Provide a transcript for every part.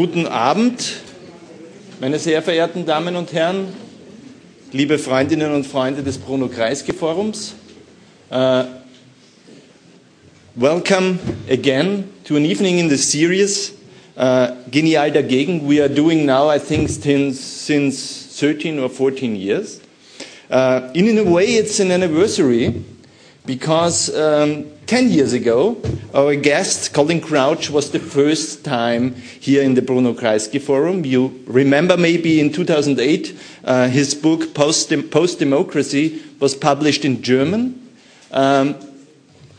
Guten Abend, meine sehr verehrten Damen und Herren, liebe Freundinnen und Freunde des Bruno Kreisky Forums. Uh, welcome again to an evening in the series uh, Genial dagegen. We are doing now, I think, since, since 13 or 14 years. Uh, in, in a way, it's an anniversary because um, 10 years ago, our guest, Colin Crouch, was the first time here in the Bruno Kreisky Forum. You remember maybe in 2008, uh, his book Post, Democracy was published in German. Um,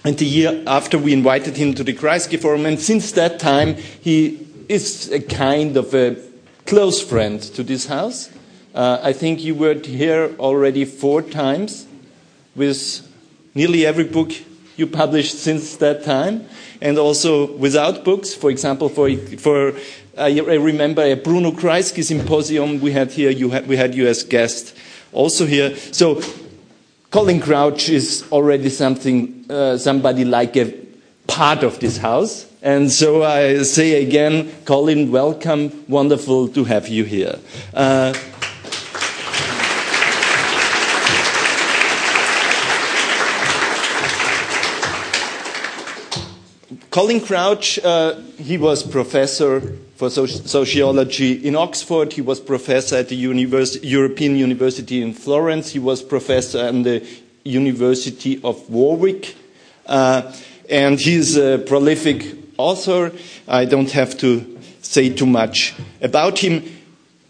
and the year after, we invited him to the Kreisky Forum, and since that time, he is a kind of a close friend to this house. Uh, I think you were here already four times with nearly every book you published since that time, and also without books. For example, for, for I remember a Bruno Kreisky symposium we had here. You had, we had you as guest also here. So Colin Crouch is already something, uh, somebody like a part of this house. And so I say again, Colin, welcome. Wonderful to have you here. Uh, Colin Crouch, uh, he was professor for sociology in Oxford. He was professor at the Univers European University in Florence. He was professor at the University of Warwick. Uh, and he's a prolific author. I don't have to say too much about him.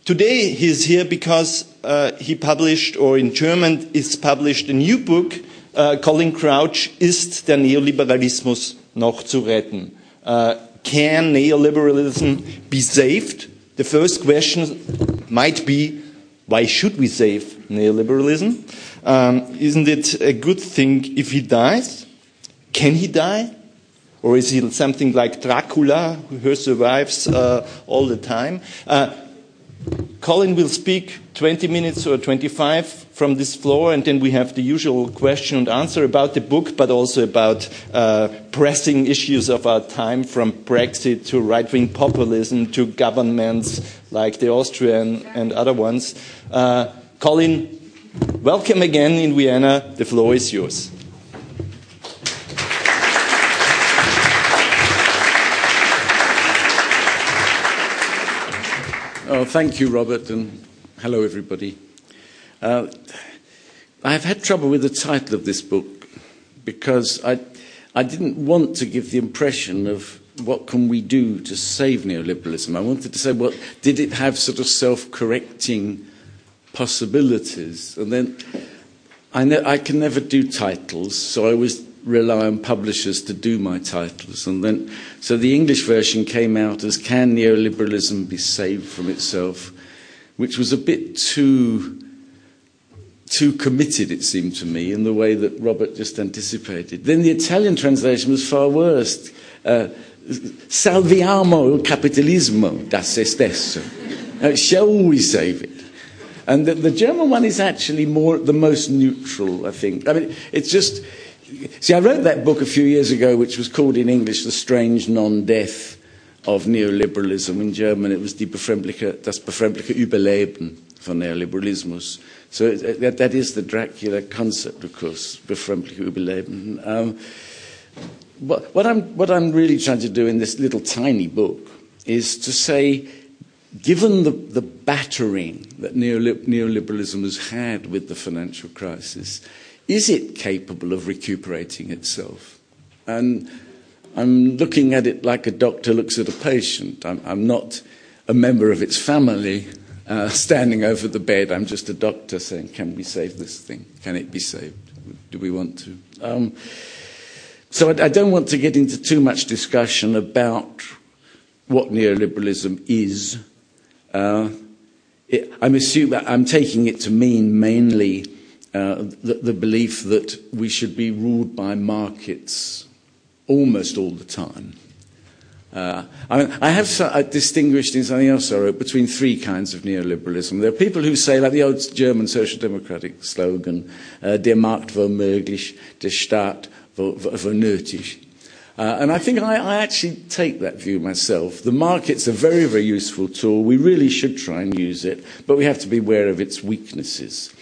Today he's here because uh, he published, or in German is published, a new book, uh, Colin Crouch, Ist der Neoliberalismus noch zu retten. Uh, can neoliberalism be saved? The first question might be, why should we save neoliberalism? Um, isn't it a good thing if he dies? Can he die? Or is he something like Dracula who survives uh, all the time? Uh, Colin will speak 20 minutes or 25 from this floor, and then we have the usual question and answer about the book, but also about uh, pressing issues of our time, from Brexit to right wing populism to governments like the Austrian and other ones. Uh, Colin, welcome again in Vienna. The floor is yours. Oh, thank you, Robert, and hello, everybody. Uh, I've had trouble with the title of this book because I, I didn't want to give the impression of what can we do to save neoliberalism. I wanted to say, well, did it have sort of self-correcting possibilities? And then I, ne- I can never do titles, so I always rely on publishers to do my titles. And then, so the English version came out as Can Neoliberalism Be Saved from Itself? which was a bit too, too committed, it seemed to me, in the way that Robert just anticipated. Then the Italian translation was far worse. Uh, Salviamo il capitalismo da se stesso. Uh, shall we save it? And the, the German one is actually more the most neutral, I think. I mean, it's just See, I wrote that book a few years ago, which was called in English The Strange Non Death of Neoliberalism. In German, it was Die befremdliche, Das befremdliche Überleben von Neoliberalismus. So that, that is the Dracula concept, of course, befremdliche Überleben. Um, what, what, I'm, what I'm really trying to do in this little tiny book is to say, given the, the battering that neoliberalism has had with the financial crisis, is it capable of recuperating itself? And I'm looking at it like a doctor looks at a patient. I'm, I'm not a member of its family uh, standing over the bed. I'm just a doctor saying, Can we save this thing? Can it be saved? Do we want to? Um, so I, I don't want to get into too much discussion about what neoliberalism is. Uh, it, I'm, assuming, I'm taking it to mean mainly the, the belief that we should be ruled by markets almost all the time. Uh, I, mean, I have so, distinguished in something else I wrote between three kinds of neoliberalism. There are people who say, like the old German social democratic slogan, uh, der Markt war möglich, der Staat war nötig. Uh, and I think I, I, actually take that view myself. The market's a very, very useful tool. We really should try and use it, but we have to be aware of its weaknesses.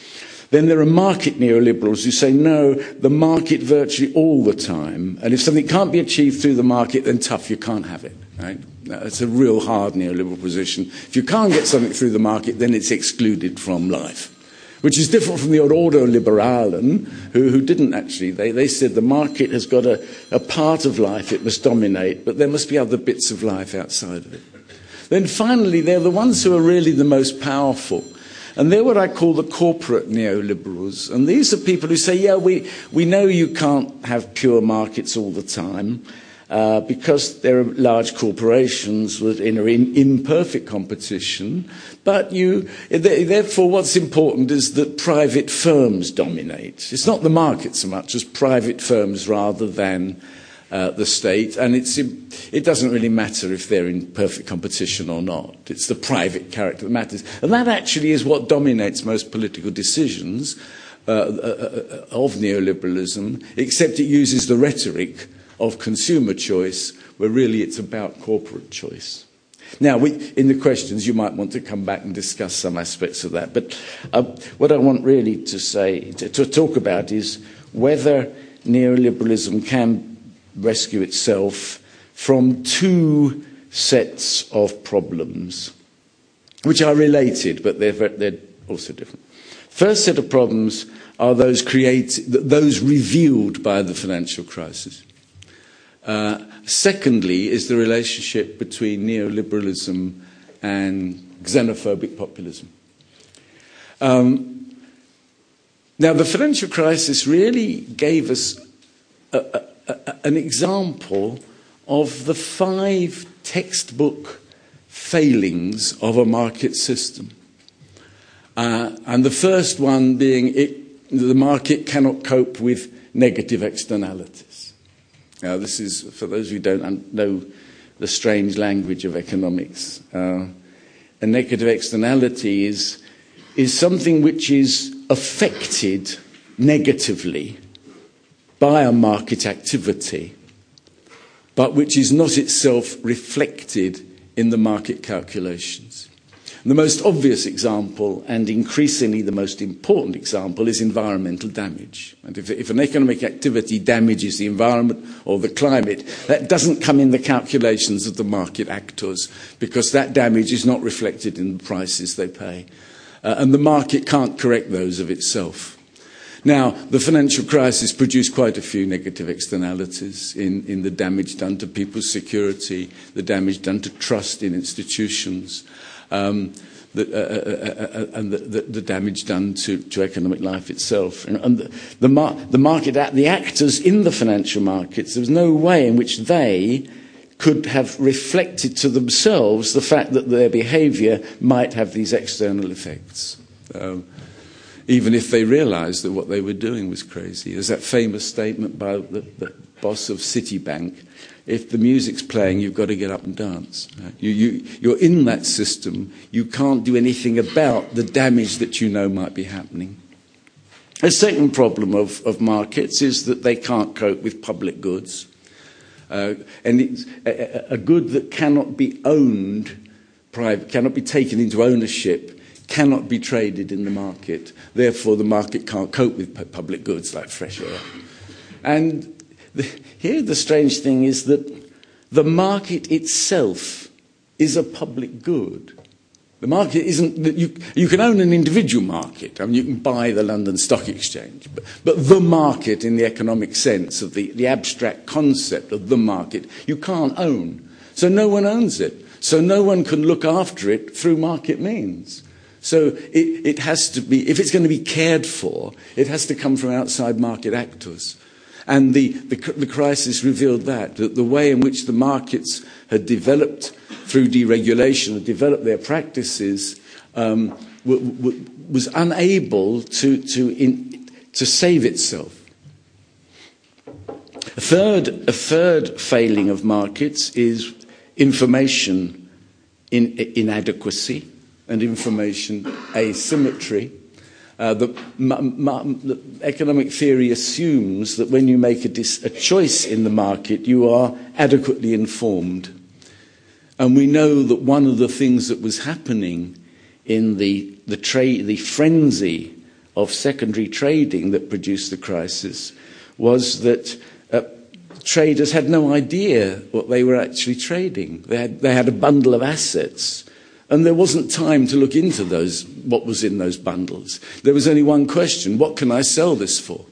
Then there are market neoliberals who say, no, the market virtually all the time. And if something can't be achieved through the market, then tough, you can't have it. Right? It's a real hard neoliberal position. If you can't get something through the market, then it's excluded from life. Which is different from the Ordo Liberalen, who, who didn't actually. They, they said the market has got a, a part of life it must dominate, but there must be other bits of life outside of it. Then finally, they're the ones who are really the most powerful and they're what I call the corporate neoliberals. And these are people who say, yeah, we, we know you can't have pure markets all the time. Uh, because there are large corporations that are in imperfect competition. But you, therefore, what's important is that private firms dominate. It's not the market so much as private firms rather than uh, the state, and it doesn't really matter if they're in perfect competition or not. It's the private character that matters. And that actually is what dominates most political decisions uh, uh, uh, of neoliberalism, except it uses the rhetoric of consumer choice, where really it's about corporate choice. Now, we, in the questions, you might want to come back and discuss some aspects of that. But uh, what I want really to say, to, to talk about, is whether neoliberalism can rescue itself from two sets of problems, which are related, but they're, they're also different. First set of problems are those created, those revealed by the financial crisis. Uh, secondly, is the relationship between neoliberalism and xenophobic populism. Um, now, the financial crisis really gave us a, an example of the five textbook failings of a market system. Uh, and the first one being it, the market cannot cope with negative externalities. Now, this is for those who don't know the strange language of economics. Uh, a negative externality is, is something which is affected negatively by a market activity, but which is not itself reflected in the market calculations. The most obvious example, and increasingly the most important example, is environmental damage. And if, if, an economic activity damages the environment or the climate, that doesn't come in the calculations of the market actors because that damage is not reflected in the prices they pay. Uh, and the market can't correct those of itself. Now, the financial crisis produced quite a few negative externalities in, in the damage done to people's security, the damage done to trust in institutions, um, the, uh, uh, uh, uh and the, the, the, damage done to, to economic life itself. And, and the, mar- the market, the actors in the financial markets, there was no way in which they could have reflected to themselves the fact that their behaviour might have these external effects. Um, even if they realized that what they were doing was crazy. There's that famous statement by the, the boss of Citibank if the music's playing, you've got to get up and dance. You, you, you're in that system. You can't do anything about the damage that you know might be happening. A second problem of, of markets is that they can't cope with public goods. Uh, and it's a, a, good that cannot be owned, private, cannot be taken into ownership cannot be traded in the market. Therefore, the market can't cope with public goods like fresh air. And the, here, the strange thing is that the market itself is a public good. The market isn't that you, you can own an individual market. I mean, you can buy the London Stock Exchange, but, but the market in the economic sense of the, the abstract concept of the market, you can't own. So no one owns it. So no one can look after it through market means. So it, it has to be, if it's going to be cared for, it has to come from outside market actors. And the, the, the crisis revealed that, that the way in which the markets had developed through deregulation, had developed their practices, um, w- w- was unable to, to, in, to save itself. A third, a third failing of markets is information in, inadequacy and information asymmetry. uh, the, the, economic theory assumes that when you make a, dis- a choice in the market, you are adequately informed. And we know that one of the things that was happening in the, the, tra- the frenzy of secondary trading that produced the crisis was that uh, traders had no idea what they were actually trading. They had, they had a bundle of assets and there wasn't time to look into those, what was in those bundles. There was only one question what can I sell this for?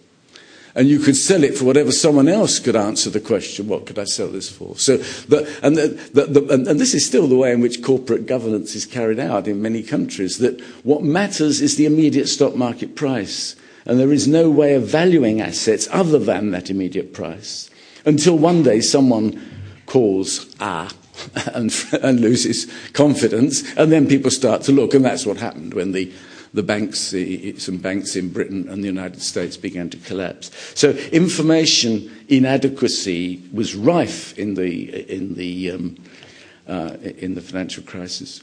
And you could sell it for whatever someone else could answer the question, what could I sell this for? So, the, and, the, the, and, and this is still the way in which corporate governance is carried out in many countries, that what matters is the immediate stock market price. And there is no way of valuing assets other than that immediate price. Until one day someone calls, ah, and, and loses confidence, and then people start to look, and that's what happened when the the banks, some banks in Britain and the United States began to collapse. So information inadequacy was rife in the in the um, uh, in the financial crisis.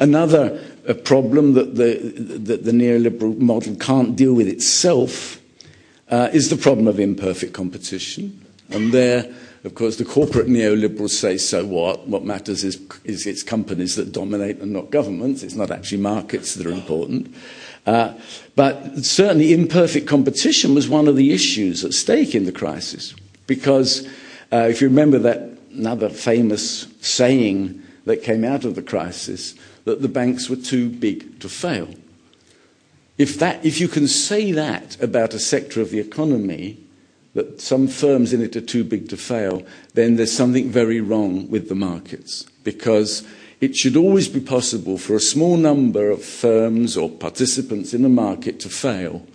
Another problem that the, that the neoliberal model can't deal with itself uh, is the problem of imperfect competition, and there of course, the corporate neoliberals say, so what? What matters is, is it's companies that dominate and not governments. It's not actually markets that are important. Uh, but certainly imperfect competition was one of the issues at stake in the crisis. Because uh, if you remember that another famous saying that came out of the crisis, that the banks were too big to fail. If, that, if you can say that about a sector of the economy, that some firms in it are too big to fail, then there's something very wrong with the markets. Because it should always be possible for a small number of firms or participants in the market to fail.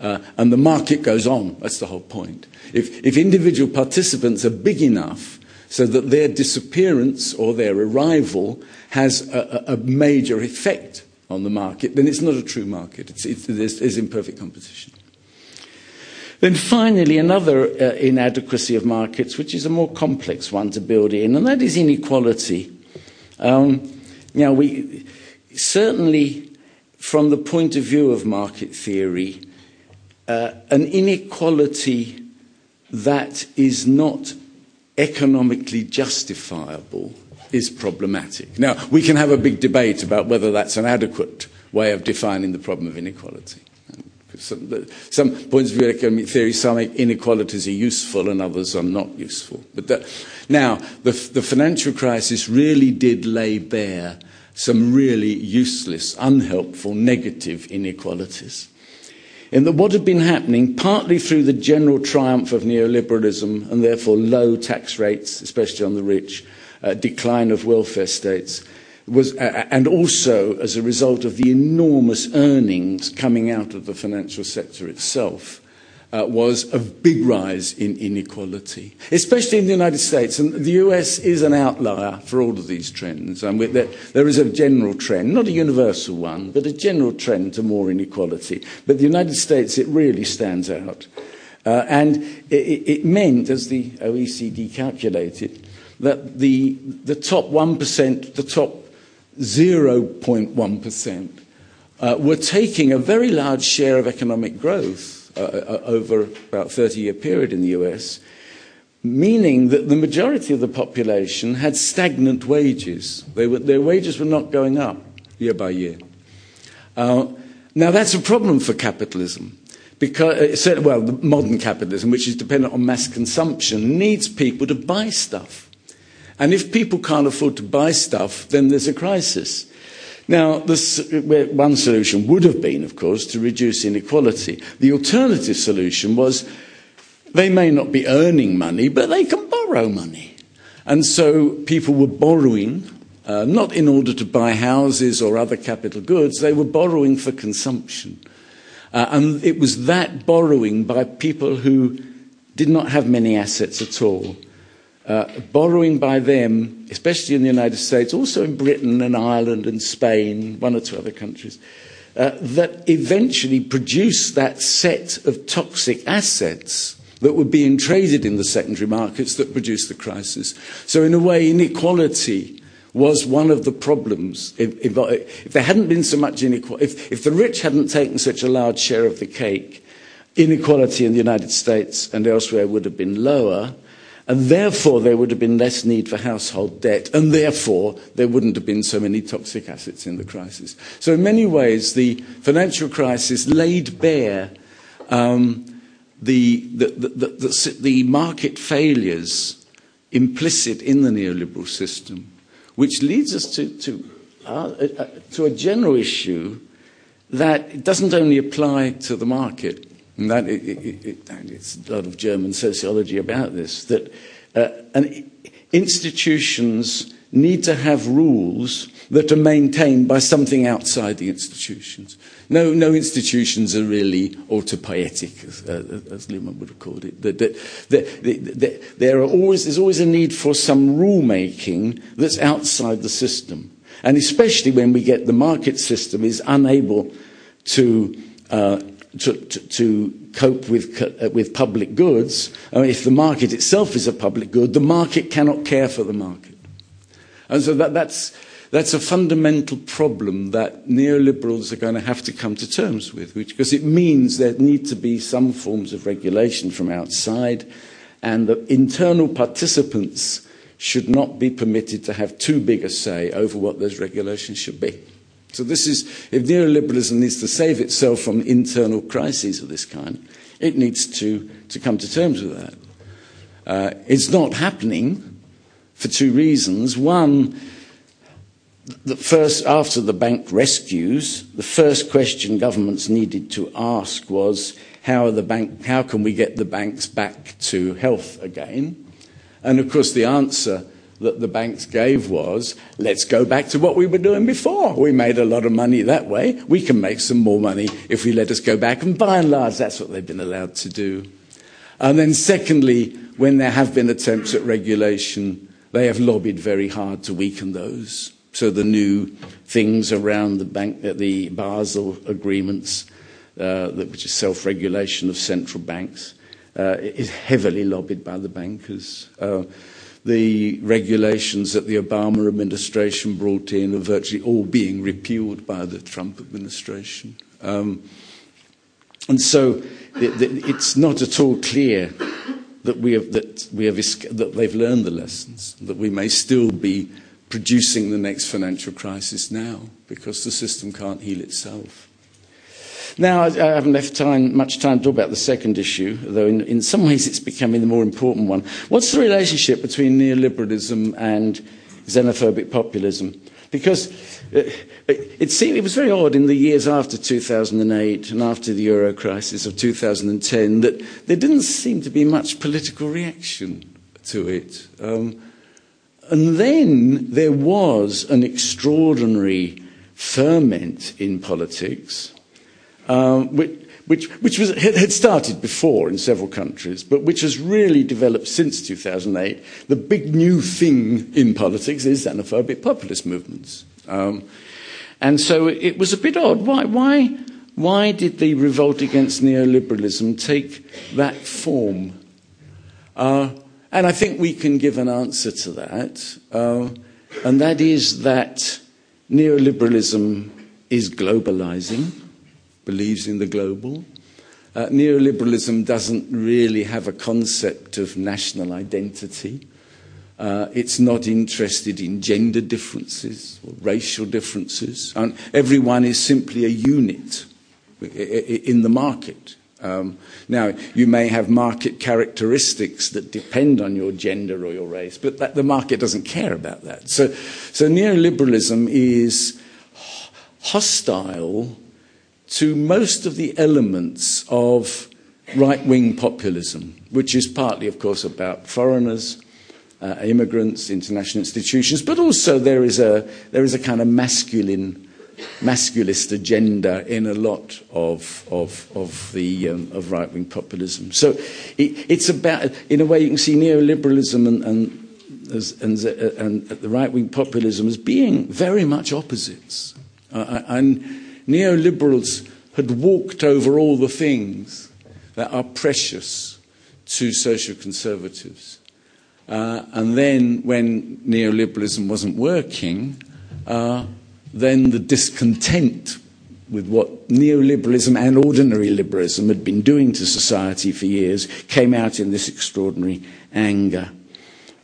Uh, and the market goes on. That's the whole point. If, if individual participants are big enough so that their disappearance or their arrival has a, a major effect on the market, then it's not a true market. It's, it's, there's, imperfect competition. Then finally, another uh, inadequacy of markets, which is a more complex one to build in, and that is inequality. Um, now, we certainly, from the point of view of market theory, uh, an inequality that is not economically justifiable is problematic. Now, we can have a big debate about whether that's an adequate way of defining the problem of inequality. Some, some points of view economic theory, some inequalities are useful and others are not useful. But now, the, the financial crisis really did lay bare some really useless, unhelpful, negative inequalities. In that what had been happening, partly through the general triumph of neoliberalism and therefore low tax rates, especially on the rich, uh, decline of welfare states, was, and also as a result of the enormous earnings coming out of the financial sector itself, uh, was a big rise in inequality, especially in the United States. And the US is an outlier for all of these trends. And there, there is a general trend, not a universal one, but a general trend to more inequality. But the United States, it really stands out. Uh, and it, it meant, as the OECD calculated, that the, the top 1%, the top 0.1%, uh, were taking a very large share of economic growth uh, uh over about a 30 year period in the US, meaning that the majority of the population had stagnant wages. Were, their wages were not going up year by year. Uh, now, that's a problem for capitalism. Because, uh, well, modern capitalism, which is dependent on mass consumption, needs people to buy stuff. And if people can't afford to buy stuff, then there's a crisis. Now, this, one solution would have been, of course, to reduce inequality. The alternative solution was they may not be earning money, but they can borrow money. And so people were borrowing, uh, not in order to buy houses or other capital goods, they were borrowing for consumption. Uh, and it was that borrowing by people who did not have many assets at all uh, borrowing by them, especially in the United States, also in Britain and Ireland and Spain, one or two other countries, uh, that eventually produced that set of toxic assets that were being traded in the secondary markets that produced the crisis. So, in a way, inequality was one of the problems. If, if, if there hadn't been so much inequality, if, if the rich hadn't taken such a large share of the cake, inequality in the United States and elsewhere would have been lower, and therefore there would have been less need for household debt, and therefore there wouldn't have been so many toxic assets in the crisis. So, in many ways, the financial crisis laid bare um, the, the, the, the market failures implicit in the neoliberal system, which leads us to, to, uh, uh, to a general issue that doesn't only apply to the market, and that it, it, it, it's a lot of German sociology about this, that uh, and institutions need to have rules that are maintained by something outside the institutions. No, no institutions are really autopoietic, as, uh, as Luhmann would have called it. That, that, that, there are always, there's always a need for some rule making that's outside the system. And especially when we get the market system is unable to, uh, to, to, to, cope with, uh, with public goods. I mean, if the market itself is a public good, the market cannot care for the market. And so that, that's, that's a fundamental problem that neoliberals are going to have to come to terms with, which, because it means there need to be some forms of regulation from outside, and that internal participants should not be permitted to have too big a say over what those regulations should be. So this is, if neoliberalism needs to save itself from internal crises of this kind, it needs to, to come to terms with that. Uh, it's not happening for two reasons. One, the first, after the bank rescues, the first question governments needed to ask was how, the bank, how can we get the banks back to health again? And of course, the answer that the banks gave was let's go back to what we were doing before. We made a lot of money that way. We can make some more money if we let us go back. And by and large, that's what they've been allowed to do. And then, secondly, when there have been attempts at regulation, they have lobbied very hard to weaken those. So the new things around the, bank, uh, the Basel agreements, uh, which is self-regulation of central banks, uh, is heavily lobbied by the bankers. Uh, the regulations that the Obama administration brought in are virtually all being repealed by the Trump administration. Um, and so it's not at all clear that, we have, that, we have, that they've learned the lessons, that we may still be producing the next financial crisis now because the system can't heal itself. Now, I haven't left time, much time to talk about the second issue, though in, in some ways it's becoming the more important one. What's the relationship between neoliberalism and xenophobic populism? Because it, uh, it, seemed, it was very odd in the years after 2008 and after the euro crisis of 2010 that there didn't seem to be much political reaction to it. Um, and then there was an extraordinary ferment in politics, um, which, which, which was, had started before in several countries, but which has really developed since 2008. The big new thing in politics is xenophobic populist movements. Um, and so it was a bit odd. Why, why, why did the revolt against neoliberalism take that form? Uh, and I think we can give an answer to that, uh, and that is that neoliberalism is globalizing, believes in the global. Uh, neoliberalism doesn't really have a concept of national identity. Uh, it's not interested in gender differences or racial differences. And everyone is simply a unit in the market. Um, now, you may have market characteristics that depend on your gender or your race, but that, the market doesn't care about that. So, so neoliberalism is hostile to most of the elements of right wing populism, which is partly, of course, about foreigners. Uh, immigrants, international institutions, but also there is a, there is a kind of masculine masculist agenda in a lot of, of, of, the, um, of right wing populism. So it, it's about, in a way, you can see neoliberalism and, and, and, uh, and the right wing populism as being very much opposites. Uh, and neoliberals had walked over all the things that are precious to social conservatives. Uh, and then, when neoliberalism wasn't working, uh, then the discontent with what neoliberalism and ordinary liberalism had been doing to society for years came out in this extraordinary anger.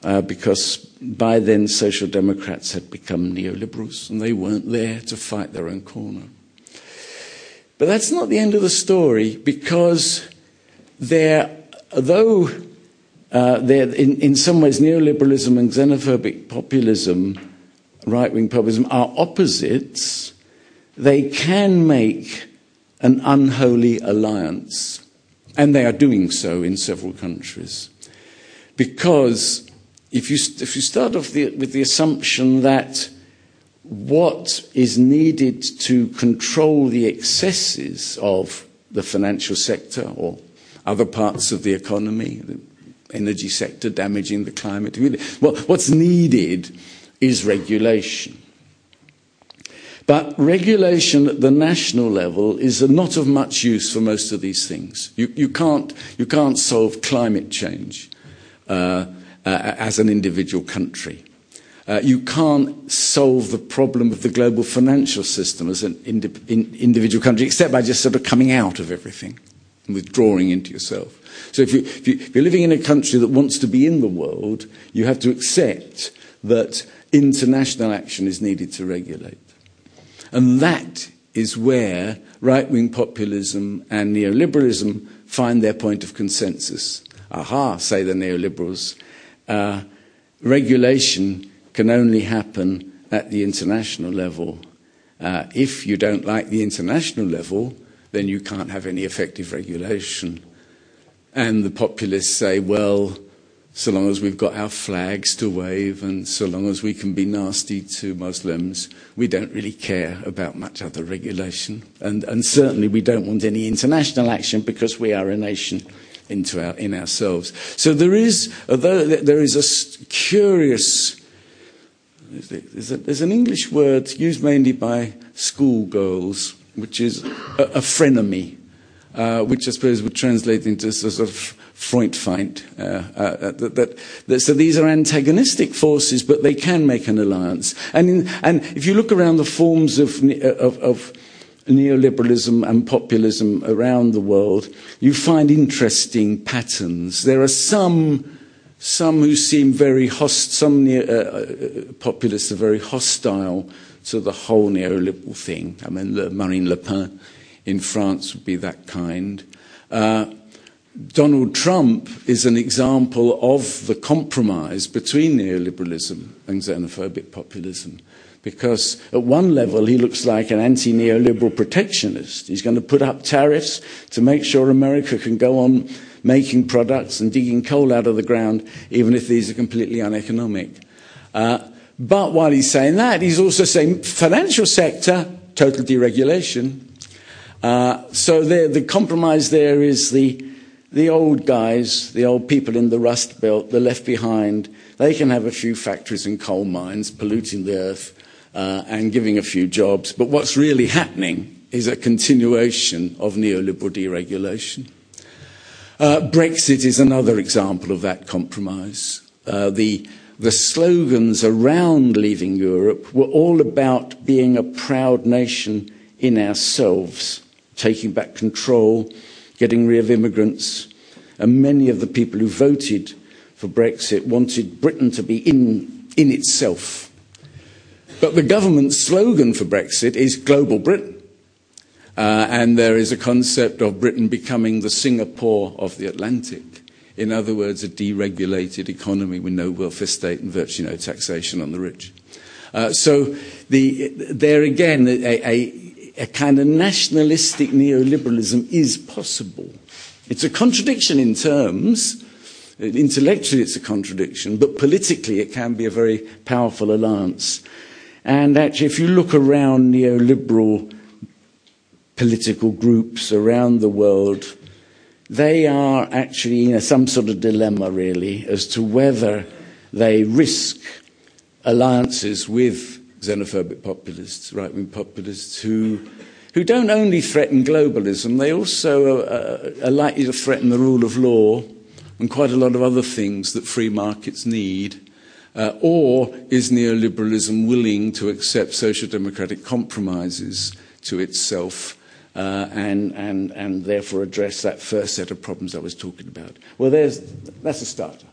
Uh, because by then social democrats had become neoliberals and they weren't there to fight their own corner. But that's not the end of the story because there, though uh, in, in some ways neoliberalism and xenophobic populism, right wing populism, are opposites, they can make an unholy alliance. And they are doing so in several countries. Because if you, if you start off the, with the assumption that what is needed to control the excesses of the financial sector or other parts of the economy, the energy sector damaging the climate, Well, what's needed is regulation. But regulation at the national level is not of much use for most of these things. You, you, can't, you can't solve climate change uh, uh, as an individual country. Uh, you can't solve the problem of the global financial system as an indi- in individual country, except by just sort of coming out of everything and withdrawing into yourself. So if, you, if, you, if you're living in a country that wants to be in the world, you have to accept that international action is needed to regulate. And that is where right wing populism and neoliberalism find their point of consensus. Aha, say the neoliberals. Uh, regulation can only happen at the international level. Uh, if you don't like the international level, then you can't have any effective regulation. And the populists say, well, so long as we've got our flags to wave and so long as we can be nasty to Muslims, we don't really care about much other regulation. And, and certainly we don't want any international action because we are a nation into our, in ourselves. So there is, although there is a curious, there's, a, there's an English word used mainly by schoolgirls, which is a, a frenemy, uh, which I suppose would translate into sort of Freundfeind. Uh, uh, that, that, so these are antagonistic forces, but they can make an alliance. And, in, and if you look around the forms of, of, of neoliberalism and populism around the world, you find interesting patterns. There are some, some who seem very host, some neo, uh, uh, populists are very hostile to the whole neoliberal thing. I mean, Le, Marine Le Pen in France would be that kind. Uh, Donald Trump is an example of the compromise between neoliberalism and xenophobic populism. Because at one level, he looks like an anti neoliberal protectionist. He's going to put up tariffs to make sure America can go on making products and digging coal out of the ground, even if these are completely uneconomic. Uh, but while he's saying that, he's also saying financial sector, total deregulation. Uh, so there, the compromise there is the the old guys, the old people in the Rust Belt, the left behind, they can have a few factories and coal mines polluting the earth uh, and giving a few jobs. But what's really happening is a continuation of neoliberal deregulation. Uh, Brexit is another example of that compromise. Uh, the, the slogans around leaving Europe were all about being a proud nation in ourselves, taking back control, getting rid of immigrants, and many of the people who voted for Brexit wanted Britain to be in, in itself. But the government's slogan for Brexit is Global Britain. Uh, and there is a concept of Britain becoming the Singapore of the Atlantic. In other words, a deregulated economy with no welfare state and virtually no taxation on the rich. Uh, so the, there again, a, a, a kind of nationalistic neoliberalism is possible. It's a contradiction in terms. Intellectually, it's a contradiction, but politically, it can be a very powerful alliance. And actually, if you look around neoliberal political groups around the world, they are actually in some sort of dilemma, really, as to whether they risk alliances with xenophobic populists, right wing populists, who, who don't only threaten globalism, they also are, are likely to threaten the rule of law, and quite a lot of other things that free markets need? Uh, or is neoliberalism willing to accept social democratic compromises to itself uh, and, and, and therefore address that first set of problems I was talking about? Well, there's, that's a starter.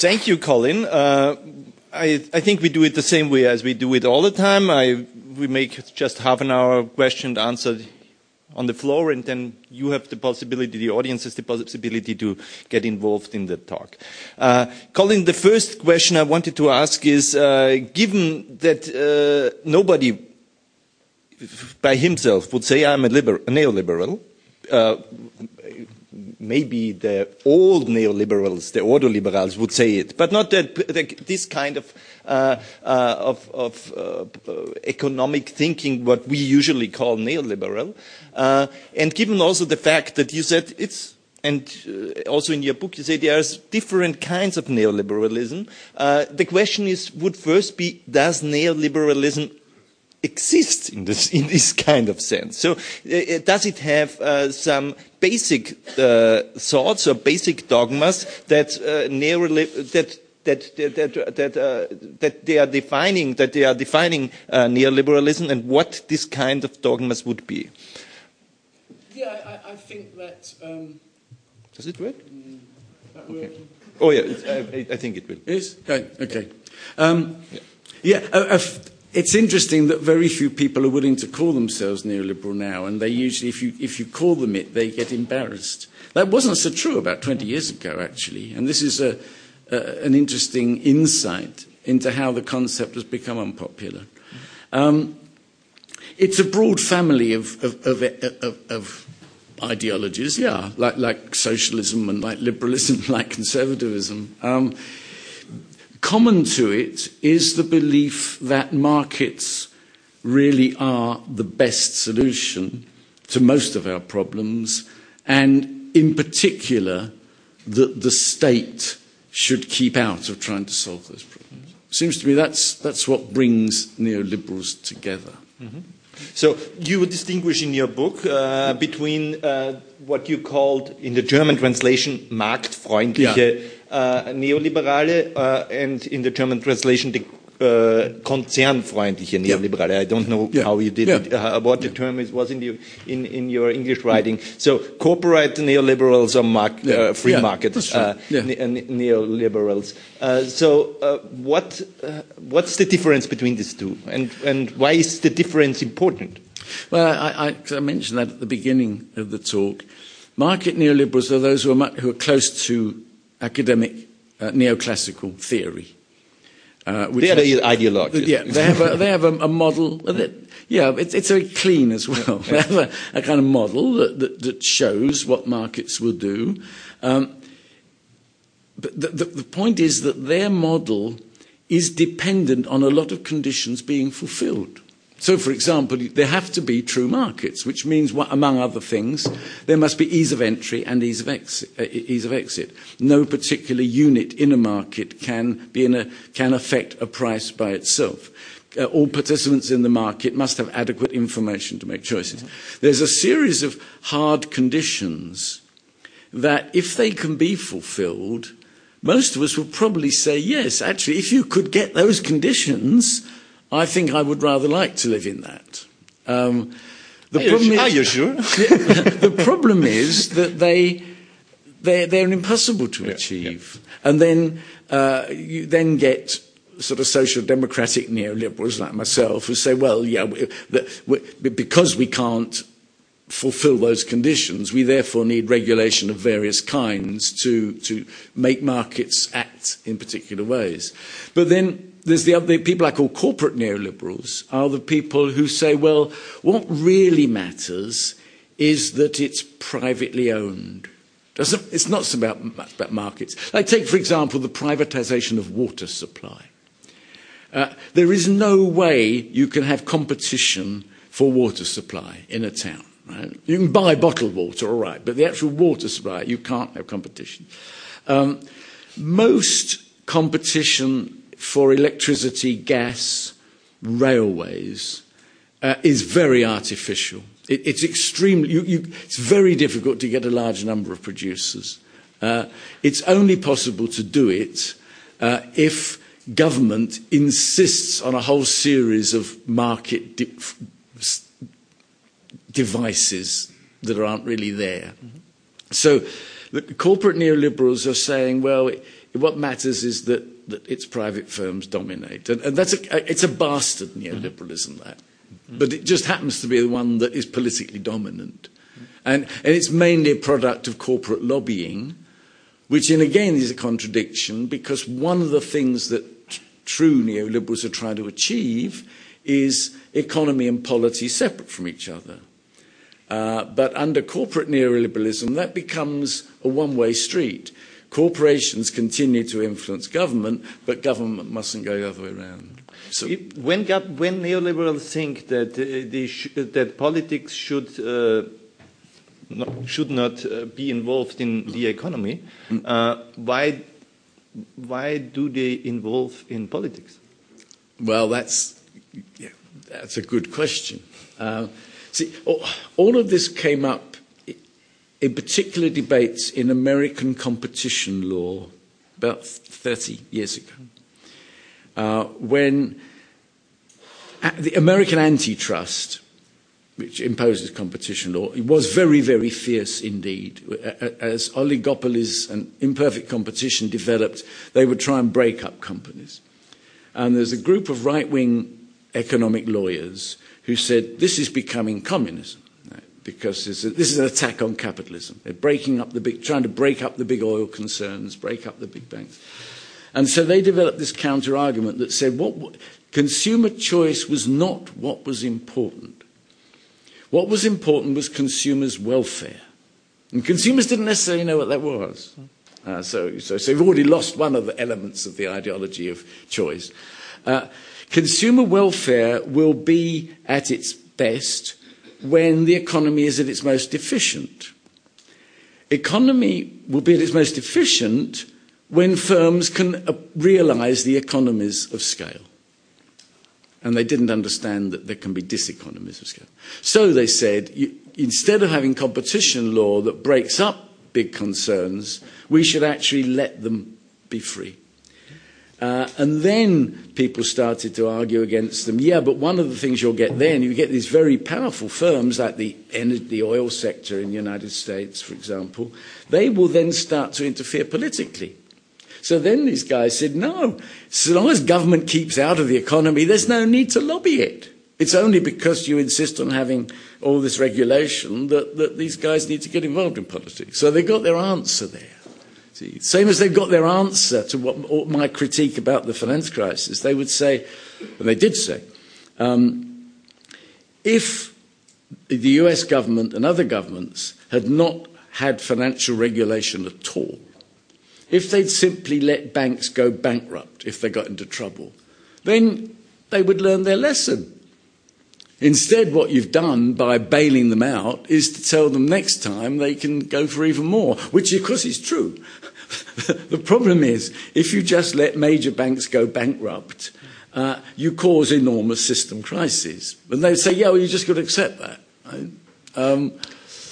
Thank you, Colin. Uh, I, I, think we do it the same way as we do it all the time. I, we make just half an hour question and answer on the floor, and then you have the possibility, the audience has the possibility to get involved in the talk. Uh, Colin, the first question I wanted to ask is, uh, given that uh, nobody by himself would say I'm a, liber- a neoliberal, uh, maybe the old neoliberals, the ordoliberals would say it, but not that, this kind of, of, of uh, economic thinking, what we usually call neoliberal. Uh, and given also the fact that you said it's and uh, also in your book you say there's different kinds of neoliberalism. Uh, the question is, would first be, does neoliberalism exist in this, in this kind of sense. So, uh, does it have uh, some basic uh, thoughts or basic dogmas that uh, that that that that, uh, that, they are defining that they are defining uh, neoliberalism and what this kind of dogmas would be? Yeah, I, I think that. Um, Does it work? Mm, okay. Oh yeah, I, I, think it will. Yes. Okay. okay. Um, yeah. yeah it's interesting that very few people are willing to call themselves neoliberal now, and they usually, if you, if you call them it, they get embarrassed. That wasn't so true about 20 years ago, actually, and this is a, an interesting insight into how the concept has become unpopular. Um, it's a broad family of, of, of, of, ideologies, yeah, like, like socialism and like liberalism, like conservatism. Um, Common to it is the belief that markets really are the best solution to most of our problems, and in particular, that the state should keep out of trying to solve those problems. Seems to me that's, that's what brings neoliberals together. Mm-hmm. So you distinguish in your book uh, between uh, what you called in the German translation marktfreundliche yeah uh, neoliberale uh, and in the German translation the uh, konzernfreundliche neoliberale. Yeah. I don't know yeah. how you did yeah. it, uh, what the term is, was in, the, in, in your English writing. So corporate neoliberals or mark, uh, free market uh, ne neoliberals. Uh, so uh, what, what's the difference between these two, and, and why is the difference important? Well, I, I, I mentioned that at the beginning of the talk. Market neoliberals are those who are, much, who are close to academic uh, neoclassical theory. Uh, they are the ideologues. Yeah, they have a, they have a, a model. That, yeah, it's, it's very clean as well. They have a, a kind of model that, that, that, shows what markets will do. Um, but the, the, the point is that their model is dependent on a lot of conditions being fulfilled. So, for example, there have to be true markets, which means, among other things, there must be ease of entry and ease of exit. Ease of exit. No particular unit in a market can, be in a, can affect a price by itself. Uh, all participants in the market must have adequate information to make choices. There's a series of hard conditions that, if they can be fulfilled, most of us would probably say, yes, actually, if you could get those conditions, I think I would rather like to live in that. Um, the are, problem you, is, are you sure? the problem is that they, they're, they're impossible to yeah, achieve. Yeah. And then uh, you then get sort of social democratic neoliberals like myself who say, well, yeah, we, the, we, because we can't fulfill those conditions, we therefore need regulation of various kinds to, to make markets act in particular ways. But then there's the other people I call corporate neoliberals are the people who say, well, what really matters is that it's privately owned. Doesn't, it's not so about, about markets. Like take, for example, the privatization of water supply. Uh, there is no way you can have competition for water supply in a town. Right? You can buy bottled water, all right, but the actual water supply, you can't have competition. Um, most competition for electricity, gas, railways uh, is very artificial. It, it's extremely, you, you, it's very difficult to get a large number of producers. Uh, it's only possible to do it uh, if government insists on a whole series of market de- devices that aren't really there. Mm-hmm. So the corporate neoliberals are saying, well, it, what matters is that, that its private firms dominate. And, and that's a, it's a bastard neoliberalism, that. But it just happens to be the one that is politically dominant. And, and it's mainly a product of corporate lobbying, which, in again, is a contradiction because one of the things that true neoliberals are trying to achieve is economy and polity separate from each other. Uh, but under corporate neoliberalism, that becomes a one way street. Corporations continue to influence government, but government mustn't go the other way around. So when, when neoliberals think that, uh, sh- that politics should, uh, not, should not uh, be involved in the economy, mm. uh, why, why do they involve in politics? Well, that's, yeah, that's a good question. Uh, see, all of this came up in particular debates in American competition law about 30 years ago, uh, when the American antitrust, which imposes competition law, was very, very fierce indeed. As oligopolies and imperfect competition developed, they would try and break up companies. And there's a group of right wing economic lawyers who said this is becoming communism because this is an attack on capitalism. They're breaking up the big, trying to break up the big oil concerns, break up the big banks. And so they developed this counter argument that said what, consumer choice was not what was important. What was important was consumers' welfare. And consumers didn't necessarily know what that was. Uh, so, so, so, you've already lost one of the elements of the ideology of choice. Uh, consumer welfare will be at its best when the economy is at its most efficient. Economy will be at its most efficient when firms can uh, realize the economies of scale. And they didn't understand that there can be diseconomies of scale. So they said, instead of having competition law that breaks up big concerns, we should actually let them be free. Uh, and then people started to argue against them. Yeah, but one of the things you'll get then, you get these very powerful firms like the, the oil sector in the United States, for example, they will then start to interfere politically. So then these guys said, no, so long as government keeps out of the economy, there's no need to lobby it. It's only because you insist on having all this regulation that, that these guys need to get involved in politics. So they got their answer there. Same as they've got their answer to what my critique about the finance crisis. They would say, and they did say, um, if the US government and other governments had not had financial regulation at all, if they'd simply let banks go bankrupt if they got into trouble, then they would learn their lesson. Instead, what you've done by bailing them out is to tell them next time they can go for even more, which of course is true. the problem is, if you just let major banks go bankrupt, uh, you cause enormous system crises. And they say, yeah, well, you just got to accept that. Right? Um,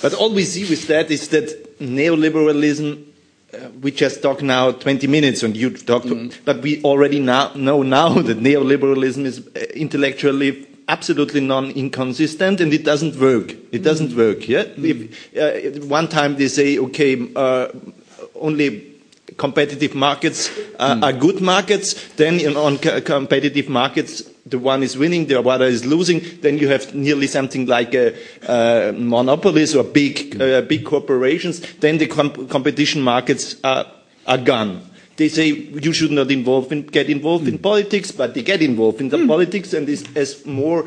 but all we see with that is that neoliberalism, uh, we just talk now 20 minutes and you talk, mm. but we already now, know now that neoliberalism is uh, intellectually absolutely non-inconsistent and it doesn't work. It doesn't mm. work. Yeah. Mm. If, uh, one time they say, okay, uh, only competitive markets uh, mm. are good markets. Then in, on co competitive markets, the one is winning, the other is losing. Then you have nearly something like a, uh, monopolies or big, uh, big corporations. Then the comp competition markets are, are gone. They say you should not involve in, get involved mm. in politics, but they get involved in the mm. politics, and this, as more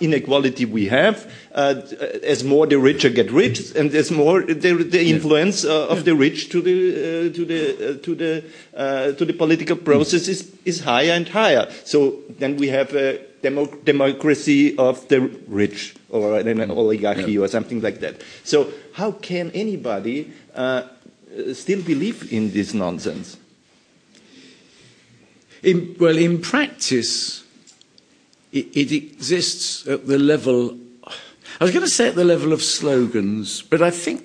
inequality we have, uh, as more the richer get rich, and as more the, the influence uh, of the rich to the uh, to the uh, to the uh, to the political process mm. is, is higher and higher. So then we have a demo democracy of the rich, or an hmm. oligarchy, yeah. or something like that. So how can anybody uh, still believe in this nonsense? In, well, in practice, it, it exists at the level. I was going to say at the level of slogans, but I think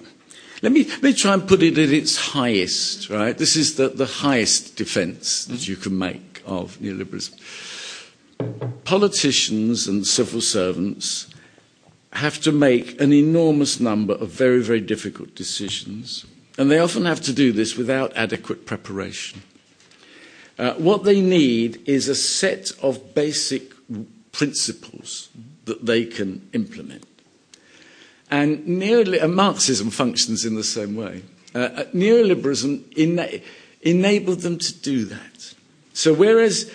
let me, let me try and put it at its highest, right? This is the, the highest defense that you can make of neoliberalism. Politicians and civil servants have to make an enormous number of very, very difficult decisions, and they often have to do this without adequate preparation. Uh, what they need is a set of basic principles that they can implement. And, nearly, and Marxism functions in the same way. Uh, uh neoliberalism ena- enabled them to do that. So, whereas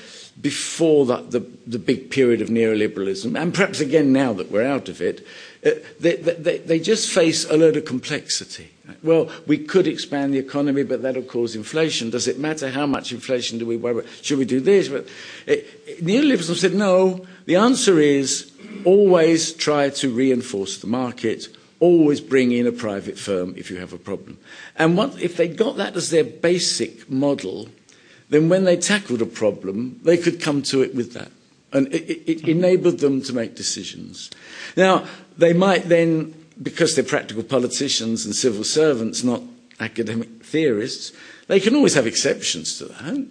before that, the, the big period of neoliberalism, and perhaps again now that we're out of it, they, they, they just face a load of complexity. Well, we could expand the economy, but that'll cause inflation. Does it matter how much inflation do we worry about? Should we do this? But uh, neoliberalism said no. The answer is always try to reinforce the market. Always bring in a private firm if you have a problem. And what, if they got that as their basic model, then when they tackled a problem, they could come to it with that. And it, it, enabled them to make decisions. Now, they might then, because they're practical politicians and civil servants, not academic theorists, they can always have exceptions to that.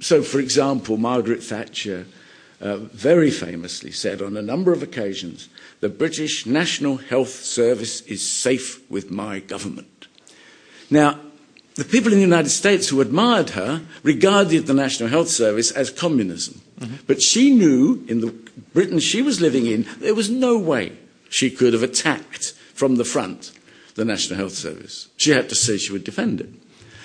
So, for example, Margaret Thatcher uh, very famously said on a number of occasions, the British National Health Service is safe with my government. Now, the people in the United States who admired her regarded the National Health Service as communism. Mm-hmm. But she knew in the Britain she was living in, there was no way she could have attacked from the front the National Health Service. She had to say she would defend it.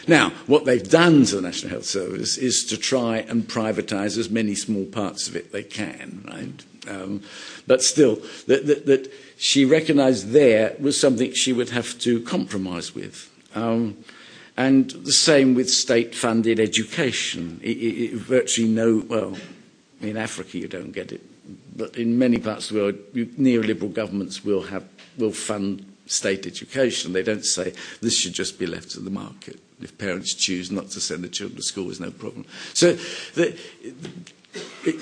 Now, what they've done to the National Health Service is to try and privatise as many small parts of it they can, right? Um, but still, that, that, that she recognised there was something she would have to compromise with. Um, and the same with state funded education. It, it, it virtually no, well, in Africa you don't get it, but in many parts of the world, neoliberal governments will, have, will fund state education. They don't say this should just be left to the market. If parents choose not to send their children to school, there's no problem. So the,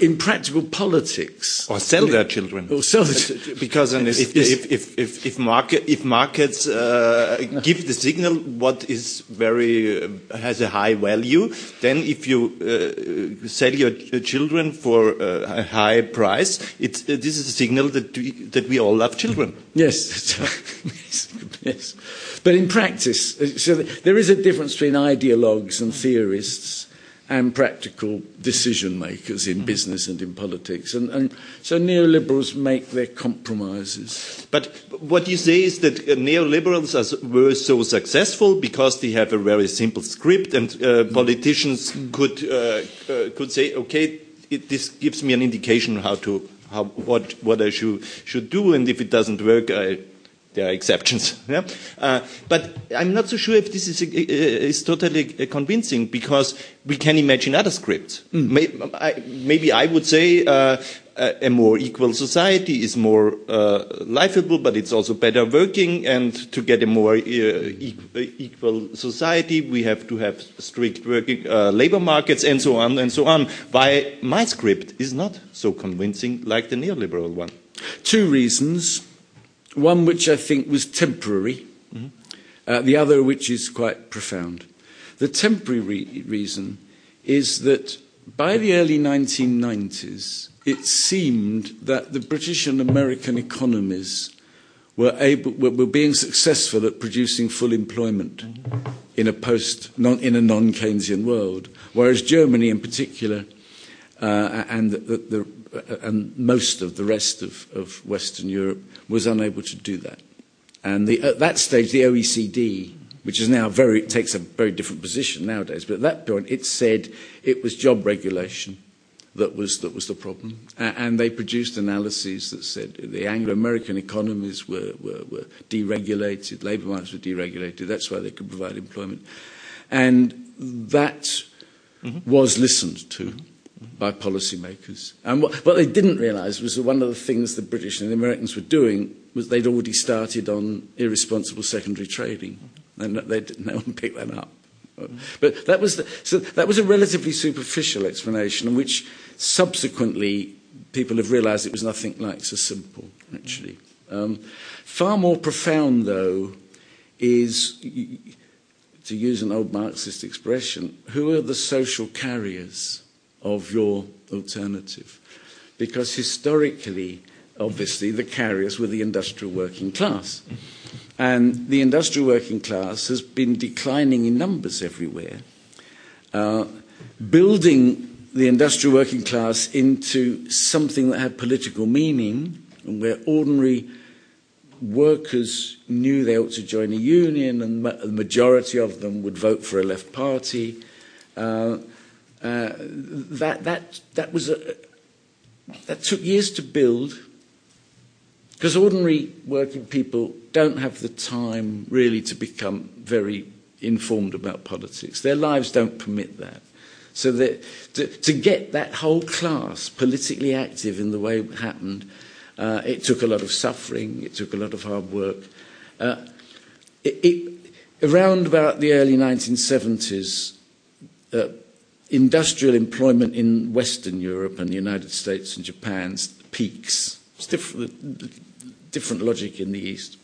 in practical politics, or sell their children, or sell their because if, if, if, if, if, market, if markets uh, give the signal what is very uh, has a high value, then if you uh, sell your children for a high price, it's, uh, this is a signal that we, that we all love children. Yes, yes, yes. But in practice, uh, so there is a difference between ideologues and theorists and practical decision makers in business and in politics. And, and, so neoliberals make their compromises. But what you say is that uh, neoliberals are, were so successful because they have a very simple script, and uh, politicians could uh, uh, could say, okay, it, this gives me an indication how to how what what I should should do, and if it doesn't work, I there are exceptions. Yeah? Uh, but I'm not so sure if this is, uh, is totally uh, convincing because we can imagine other scripts. Mm. May, I, maybe I would say uh, a more equal society is more uh, livable, but it's also better working. And to get a more uh, equal society, we have to have strict working uh, labor markets and so on and so on. Why my script is not so convincing like the neoliberal one? Two reasons one which I think was temporary, mm-hmm. uh, the other which is quite profound. The temporary re- reason is that by the early 1990s, it seemed that the British and American economies were, able, were, were being successful at producing full employment mm-hmm. in a post non, in a non-Keynesian world, whereas Germany, in particular, uh, and the, the, uh, and most of the rest of, of, Western Europe was unable to do that. And the, at that stage, the OECD, which is now very takes a very different position nowadays, but at that point, it said it was job regulation that was that was the problem, and they produced analyses that said the Anglo-American economies were, were, were deregulated, labour markets were deregulated. That's why they could provide employment, and that mm-hmm. was listened to by policymakers. And what, what they didn't realise was that one of the things the British and the Americans were doing was they'd already started on irresponsible secondary trading. And they, no one picked that up. But that was, the, so that was a relatively superficial explanation, which subsequently people have realized it was nothing like so simple, actually. Um, far more profound, though, is, to use an old Marxist expression, who are the social carriers of your alternative? Because historically, obviously, the carriers were the industrial working class. And the industrial working class has been declining in numbers everywhere. Uh, building the industrial working class into something that had political meaning, and where ordinary workers knew they ought to join a union, and the majority of them would vote for a left party. Uh, uh, that, that, that, was a, that took years to build because ordinary working people don't have the time really to become very informed about politics. Their lives don't permit that. So that, to, to get that whole class politically active in the way it happened, uh, it took a lot of suffering, it took a lot of hard work. Uh, it, it, around about the early 1970s, uh, industrial employment in Western Europe and the United States and Japan peaks. It's different, different logic in the East.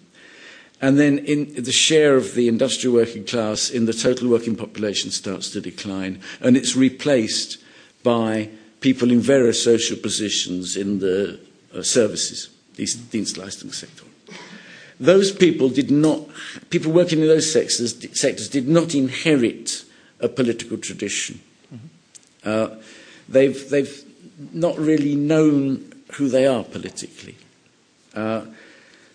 And then in the share of the industrial working class in the total working population starts to decline, and it's replaced by people in various social positions in the uh, services, the Dienstleistungssektor. Those people did not, people working in those sectors, sectors did not inherit a political tradition. Uh, they've, they've not really known who they are politically. Uh,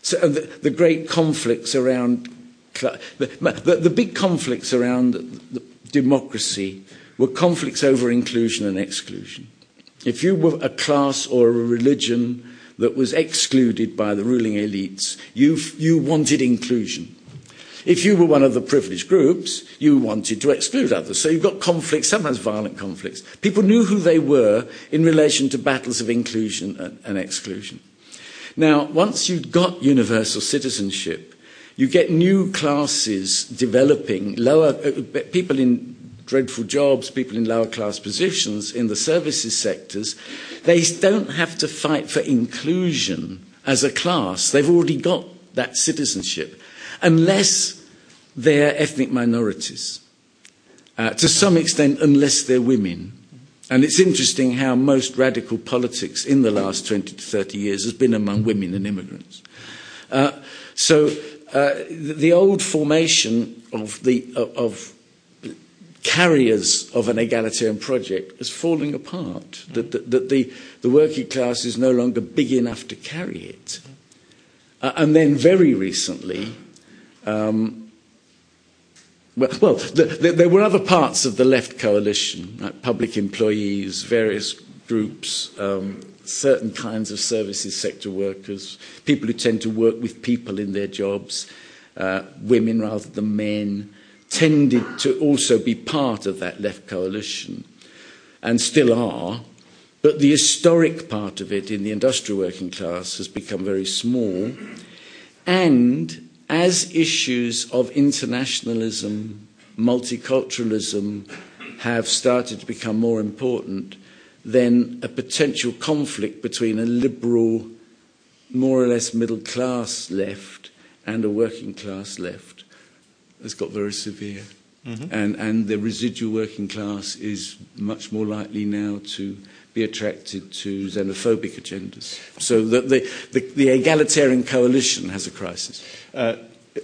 so the, the great conflicts around the, the, the big conflicts around democracy were conflicts over inclusion and exclusion. If you were a class or a religion that was excluded by the ruling elites, you, you wanted inclusion. If you were one of the privileged groups, you wanted to exclude others. So you've got conflicts, sometimes violent conflicts. People knew who they were in relation to battles of inclusion and, and exclusion. Now, once you've got universal citizenship, you get new classes developing, lower uh, people in dreadful jobs, people in lower class positions in the services sectors. They don't have to fight for inclusion as a class. They've already got that citizenship, unless they're ethnic minorities. Uh, to some extent, unless they're women and it's interesting how most radical politics in the last 20 to 30 years has been among women and immigrants. Uh, so uh, the old formation of, the, of carriers of an egalitarian project is falling apart. That, that, that the, the working class is no longer big enough to carry it. Uh, and then very recently, um, well, the, the, there were other parts of the left coalition, like public employees, various groups, um, certain kinds of services sector workers, people who tend to work with people in their jobs, uh, women rather than men, tended to also be part of that left coalition and still are. But the historic part of it in the industrial working class has become very small. And as issues of internationalism, multiculturalism have started to become more important, then a potential conflict between a liberal, more or less middle class left and a working class left has got very severe. Mm-hmm. And, and the residual working class is much more likely now to be attracted to xenophobic agendas. So the, the, the, the egalitarian coalition has a crisis. Uh,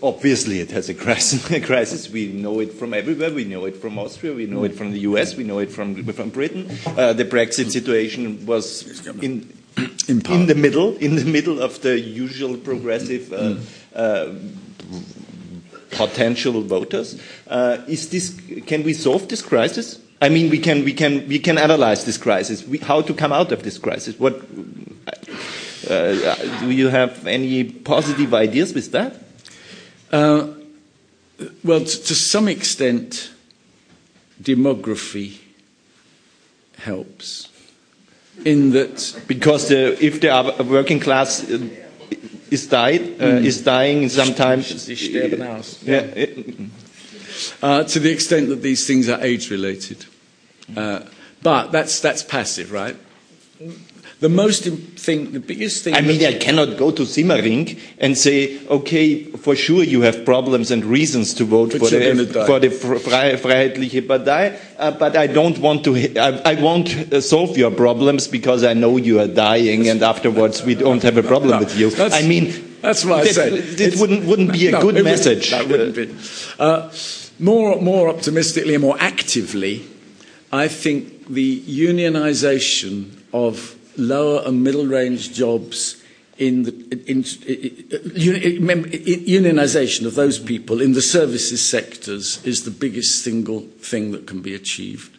obviously, it has a crisis, a crisis. We know it from everywhere. We know it from Austria. We know it from the US. We know it from, from Britain. Uh, the Brexit situation was in, in, in, the middle, in the middle of the usual progressive uh, uh, potential voters. Uh, is this, can we solve this crisis? I mean, we can, we can, we can analyze this crisis. We, how to come out of this crisis? What, uh, do you have any positive ideas with that? Uh, well, t- to some extent, demography helps. In that, because the, if the working class uh, is died, uh, mm. is dying sometimes. Sie sterben aus. Yeah. uh, to the extent that these things are age related. Uh, but that's, that's passive, right? The most thing, the biggest thing. I mean, I cannot go to Simmering and say, okay, for sure you have problems and reasons to vote for the, for the Freiheitliche Partei, uh, but I don't want to, I, I won't uh, solve your problems because I know you are dying and afterwards we don't have a problem with you. I mean, that's what I said. It wouldn't, wouldn't be a no, good message. That wouldn't be. Uh, more, more optimistically and more actively, I think the unionisation of lower and middle range jobs in the in, in, in, unionisation of those people in the services sectors is the biggest single thing that can be achieved.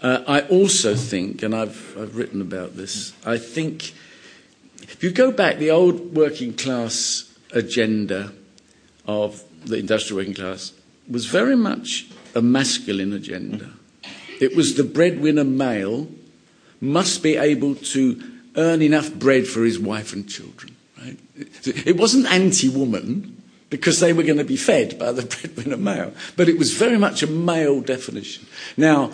Uh, I also think, and I've, I've written about this, I think if you go back, the old working class agenda of the industrial working class was very much a masculine agenda. It was the breadwinner male must be able to earn enough bread for his wife and children. Right? It wasn't anti woman because they were going to be fed by the breadwinner male, but it was very much a male definition. Now,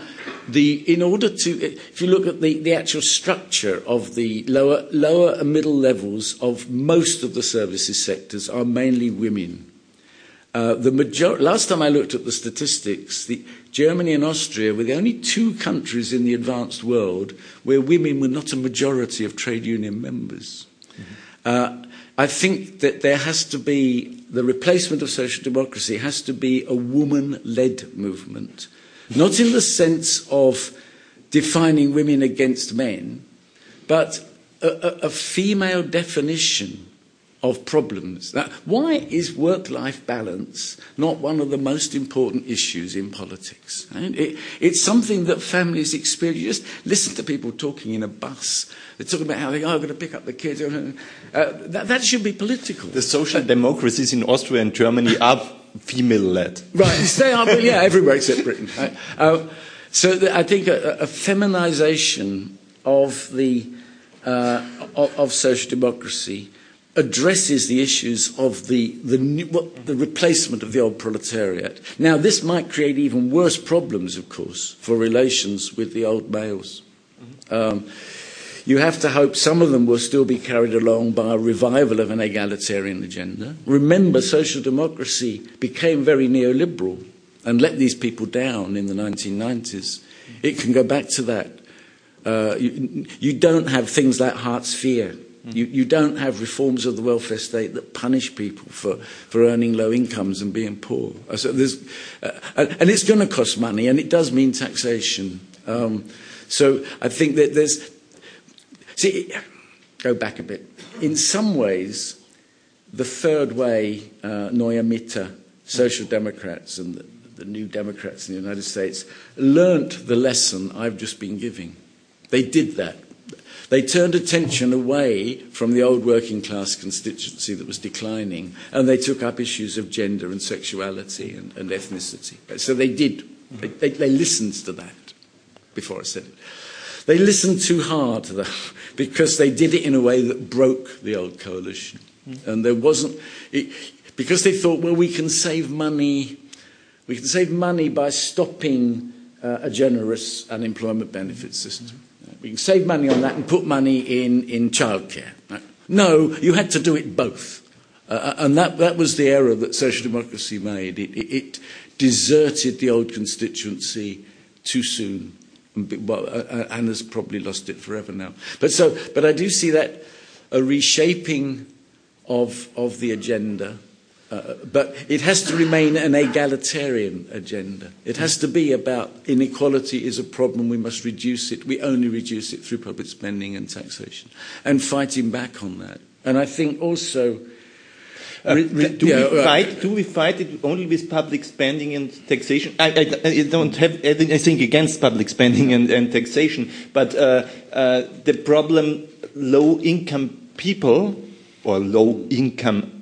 the, in order to, if you look at the, the actual structure of the lower, lower and middle levels of most of the services sectors are mainly women. Uh, the major- last time I looked at the statistics, the, Germany and Austria were the only two countries in the advanced world where women were not a majority of trade union members. Mm-hmm. Uh, I think that there has to be the replacement of social democracy has to be a woman led movement, not in the sense of defining women against men, but a, a, a female definition of problems. Now, why is work life balance not one of the most important issues in politics? It, it's something that families experience. You just listen to people talking in a bus. They're talking about how they are going to pick up the kids. Uh, that, that, should be political. The social democracies in Austria and Germany are female led. Right, they are, yeah, everywhere except Britain. Right? Uh, so the, I think a, a feminization of the uh, of, of social democracy addresses the issues of the, the, new, what, the replacement of the old proletariat. Now, this might create even worse problems, of course, for relations with the old males. Um, you have to hope some of them will still be carried along by a revival of an egalitarian agenda. Remember, social democracy became very neoliberal and let these people down in the 1990s. It can go back to that. Uh, you, you don't have things like Hartz IV you, you don't have reforms of the welfare state that punish people for, for earning low incomes and being poor. Uh, so there's, uh, and it's going to cost money, and it does mean taxation. Um, so I think that there's. See, go back a bit. In some ways, the third way, uh, Neue Mitte, social democrats and the, the new Democrats in the United States, learnt the lesson I've just been giving. They did that they turned attention away from the old working class constituency that was declining and they took up issues of gender and sexuality and, and ethnicity. So they did. They, they, they, listened to that before I said it. They listened too hard, though, because they did it in a way that broke the old coalition. And there wasn't, it, because they thought, well, we can save money, we can save money by stopping uh, a generous unemployment benefit system. We can save money on that and put money in, in childcare. No, you had to do it both. Uh, uh, and that, that was the error that social democracy made. It, it, it deserted the old constituency too soon and, well, uh, uh, and has probably lost it forever now. But, so, but I do see that a reshaping of, of the agenda uh, but it has to remain an egalitarian agenda. It has to be about inequality is a problem, we must reduce it. We only reduce it through public spending and taxation. And fighting back on that. And I think also. Uh, re, do, yeah, we uh, fight, do we fight it only with public spending and taxation? I, I, I don't have anything against public spending and, and taxation, but uh, uh, the problem low income people or low income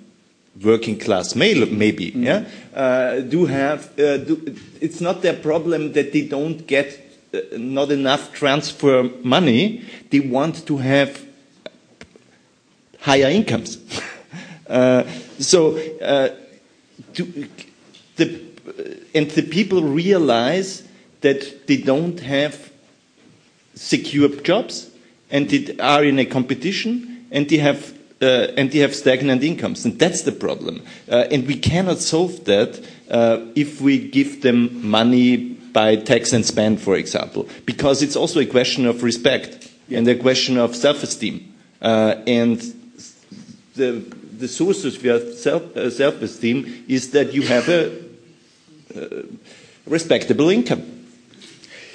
working class male maybe mm. yeah uh, do have uh, do, it's not their problem that they don't get uh, not enough transfer money they want to have higher incomes uh, so uh, to, the and the people realize that they don't have secure jobs and they are in a competition and they have uh, and they have stagnant incomes and that's the problem. Uh, and we cannot solve that uh, if we give them money by tax and spend for example because it's also a question of respect and a question of self-esteem. Uh, and the the sources of self, uh, self-esteem is that you have a uh, respectable income.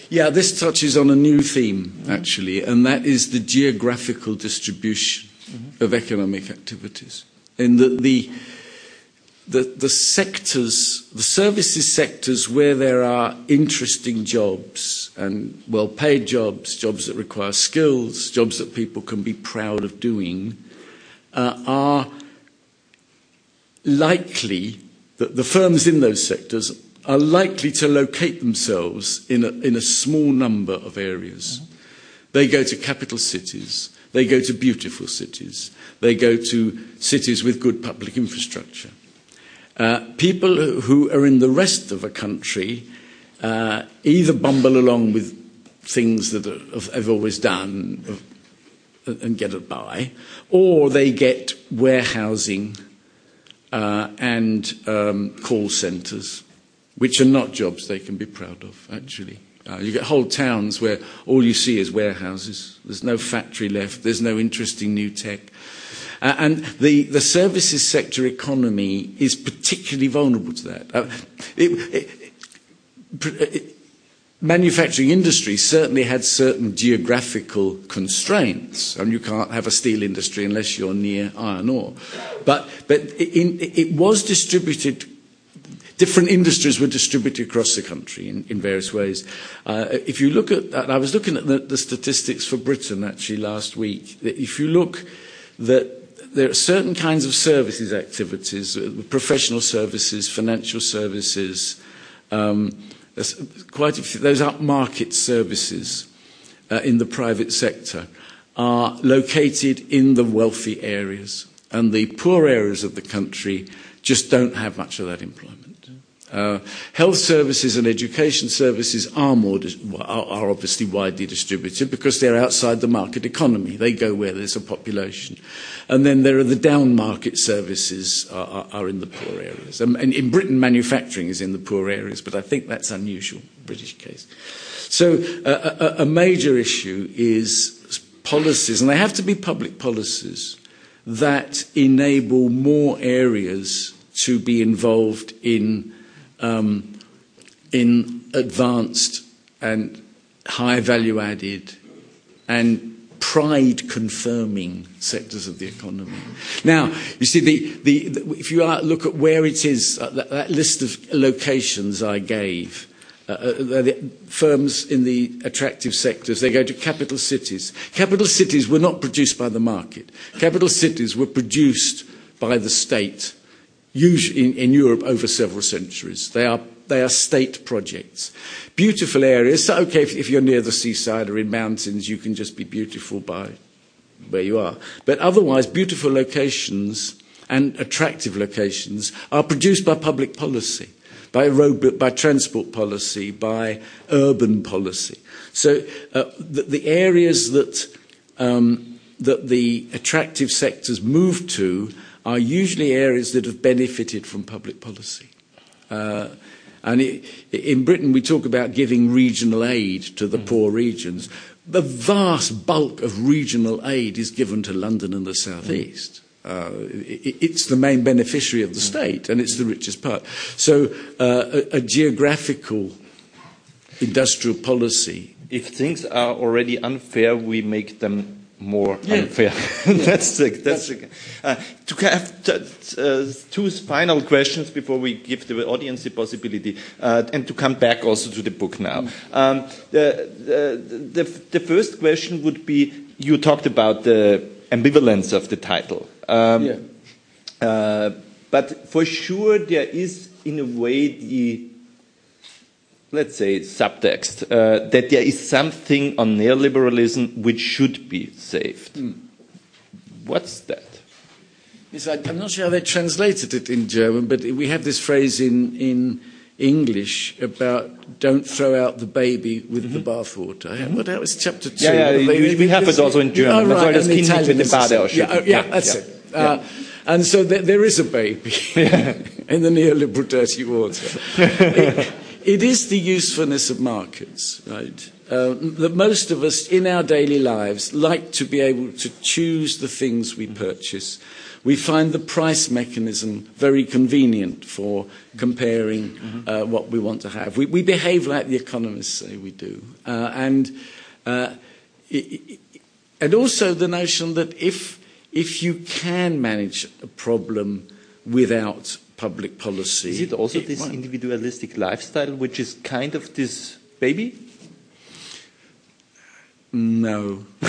Yeah, this touches on a new theme, actually, and that is the geographical distribution mm-hmm. of economic activities. In the, the, the, the sectors, the services sectors where there are interesting jobs and well paid jobs, jobs that require skills, jobs that people can be proud of doing, uh, are likely that the firms in those sectors are likely to locate themselves in a, in a small number of areas. Mm-hmm. They go to capital cities, they go to beautiful cities, they go to cities with good public infrastructure. Uh, people who are in the rest of a country uh, either bumble along with things that they've always done and get by, or they get warehousing uh, and um, call centres which are not jobs they can be proud of, actually. Uh, you get whole towns where all you see is warehouses. There's no factory left. There's no interesting new tech. Uh, and the, the services sector economy is particularly vulnerable to that. Uh, it, it, it, manufacturing industry certainly had certain geographical constraints. I and you can't have a steel industry unless you're near iron ore. But, but it was distributed different industries were distributed across the country in, in various ways. Uh, if you look at, I was looking at the, the statistics for Britain actually last week. If you look that there are certain kinds of services activities, uh, professional services, financial services, um, quite a few, those upmarket services uh, in the private sector are located in the wealthy areas, and the poor areas of the country just don't have much of that employment. Uh, health services and education services are, more, are obviously widely distributed because they're outside the market economy. They go where there's a population. And then there are the down market services are, are, are in the poor areas. And, in Britain, manufacturing is in the poor areas, but I think that's unusual, British case. So uh, a, a major issue is policies, and they have to be public policies that enable more areas to be involved in um, in advanced and high value added and pride confirming sectors of the economy. Now, you see, the, the, the, if you look at where it is, uh, that, that, list of locations I gave, uh, uh, the firms in the attractive sectors, they go to capital cities. Capital cities were not produced by the market. Capital cities were produced by the state usually in, Europe over several centuries. They are, they are state projects. Beautiful areas. So, okay, if, if you're near the seaside or in mountains, you can just be beautiful by where you are. But otherwise, beautiful locations and attractive locations are produced by public policy, by road, by transport policy, by urban policy. So uh, the, the, areas that um, that the attractive sectors move to are usually areas that have benefited from public policy. Uh, and it, in Britain, we talk about giving regional aid to the mm. poor regions. The vast bulk of regional aid is given to London and the southeast. Uh, it, it's the main beneficiary of the state, and it's the richest part. So, uh, a, a geographical industrial policy. If things are already unfair, we make them more yeah. unfair. That's the, that's the, uh, to have uh, two final questions before we give the audience the possibility, uh, and to come back also to the book now. Mm. Um, the, the, the, the, first question would be: you talked about the ambivalence of the title, um, yeah. Uh, but for sure there is, in a way, the let's say, subtext, uh, that there is something on neoliberalism which should be saved. Mm. What's that? Yes, I, am not sure how they translated it in German, but we have this phrase in, in, English about don't throw out the baby with mm-hmm. the bathwater. Mm-hmm. Well, that was chapter two. Yeah, yeah we, we, have it also in German. Oh, right, and Italian with the yeah, oh, yeah, that's yeah. it. Uh, and so there, there is a baby in the neoliberal dirty water. it, is the usefulness of markets, right? Uh, that most of us in our daily lives like to be able to choose the things we purchase. We find the price mechanism very convenient for comparing uh, what we want to have. We, we, behave like the economists say we do. Uh, and, uh, it, and also the notion that if, if you can manage a problem without public policy. Is it also it this might... individualistic lifestyle which is kind of this baby? No.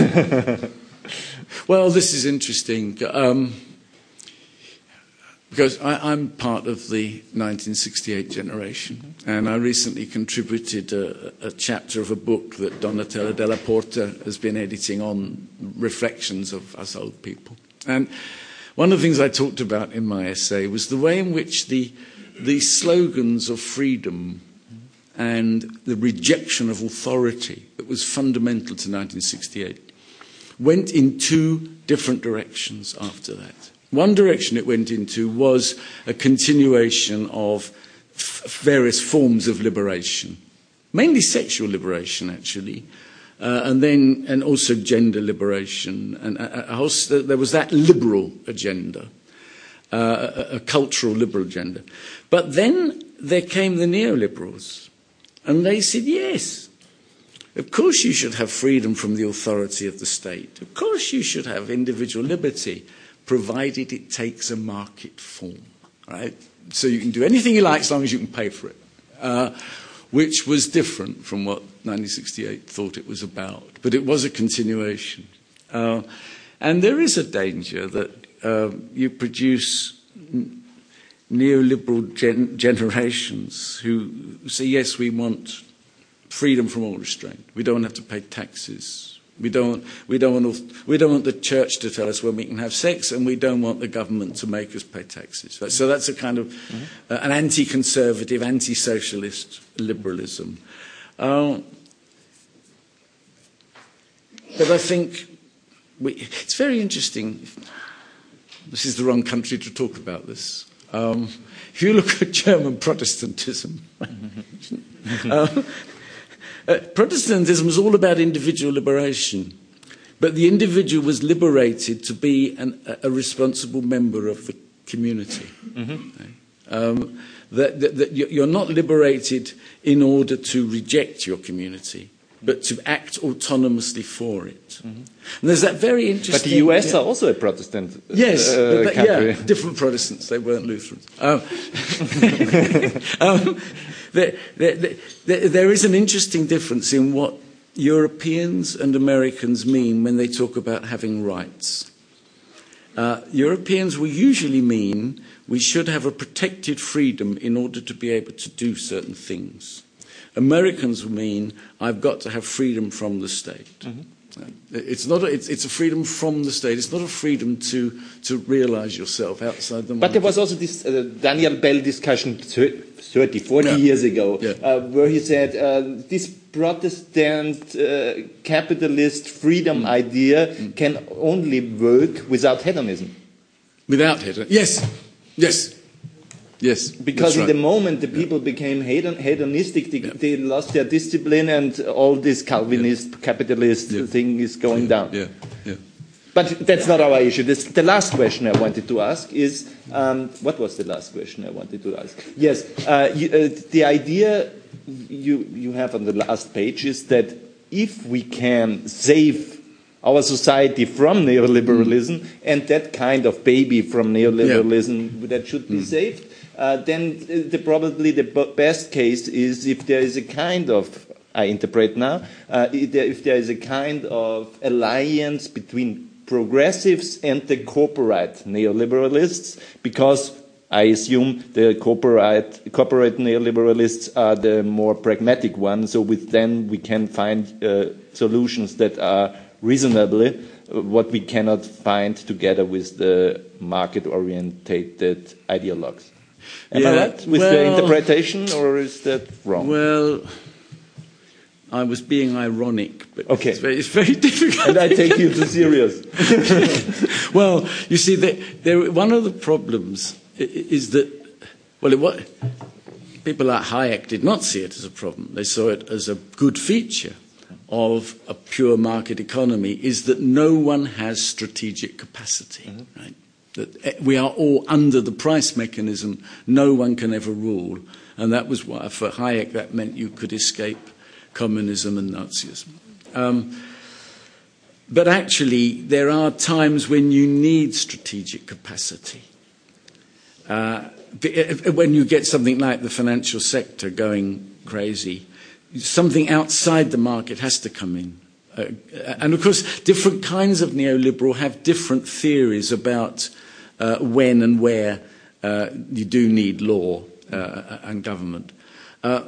well, this is interesting. Um, because I, am part of the 1968 generation, and I recently contributed a, a, chapter of a book that Donatella Della Porta has been editing on reflections of us old people. And one of the things I talked about in my essay was the way in which the, the slogans of freedom and the rejection of authority that was fundamental to 1968 went in two different directions after that. One direction it went into was a continuation of f- various forms of liberation, mainly sexual liberation, actually, uh, and then and also gender liberation, and a, a, a, there was that liberal agenda, uh, a, cultural liberal agenda. But then there came the neoliberals, and they said, yes, of course you should have freedom from the authority of the state. Of course you should have individual liberty, provided it takes a market form, right? So you can do anything you like as long as you can pay for it, uh, which was different from what 1968 thought it was about. But it was a continuation. Uh, and there is a danger that uh, you produce neoliberal gen- generations who say, yes, we want freedom from all restraint. We don't have to pay taxes. We don't, we, don't want, we don't want the church to tell us when we can have sex, and we don't want the government to make us pay taxes. So that's a kind of mm-hmm. uh, an anti conservative, anti socialist liberalism. Uh, but I think we, it's very interesting. This is the wrong country to talk about this. Um, if you look at German Protestantism, uh, uh, Protestantism was all about individual liberation, but the individual was liberated to be an, a responsible member of the community. Mm-hmm. Um, that, that, that you're not liberated in order to reject your community but to act autonomously for it. Mm-hmm. And there's that very interesting. But the US yeah. are also a Protestant. Yes, uh, but, yeah, different Protestants. They weren't Lutherans. Um, um, there, there, there, there is an interesting difference in what Europeans and Americans mean when they talk about having rights. Uh, Europeans will usually mean we should have a protected freedom in order to be able to do certain things. Americans mean I've got to have freedom from the state. Mm-hmm. It's not. A, it's, it's, a freedom from the state. It's not a freedom to to realise yourself outside the. Market. But there was also this uh, Daniel Bell discussion 30, 40 yeah. years ago, yeah. uh, where he said uh, this Protestant uh, capitalist freedom mm. idea mm. can only work without hedonism. Without hedonism, yes, yes. Yes, because right. in the moment the people yeah. became hedon, hedonistic, they, yeah. they, lost their discipline, and all this Calvinist yeah. capitalist thing is going down. Yeah, yeah. But that's not our issue. This, the last question I wanted to ask is, um, what was the last question I wanted to ask? Yes, uh, you, uh, the idea you you have on the last page is that if we can save our society from neoliberalism mm. and that kind of baby from neoliberalism that should be mm. saved uh, then the, probably the best case is if there is a kind of, I interpret now, uh, if there is a kind of alliance between progressives and the corporate neoliberalists, because I assume the corporate, corporate neoliberalists are the more pragmatic ones, so with them we can find uh, solutions that are reasonably uh, what we cannot find together with the market orientated ideologues. Am yeah, I right with well, the interpretation, or is that wrong? Well, I was being ironic, but okay. it's, very, it's very difficult. And I take you too serious. well, you see, there, one of the problems is that, well, it, people like Hayek did not see it as a problem. They saw it as a good feature of a pure market economy is that no one has strategic capacity, mm-hmm. right? That eh, we are all under the price mechanism. No one can ever rule. And that was why, for Hayek, that meant you could escape communism and Nazism. Um, but actually, there are times when you need strategic capacity. Uh, when you get something like the financial sector going crazy, something outside the market has to come in. Uh, and of course, different kinds of neoliberal have different theories about uh, when and where uh, you do need law uh, and government. Uh,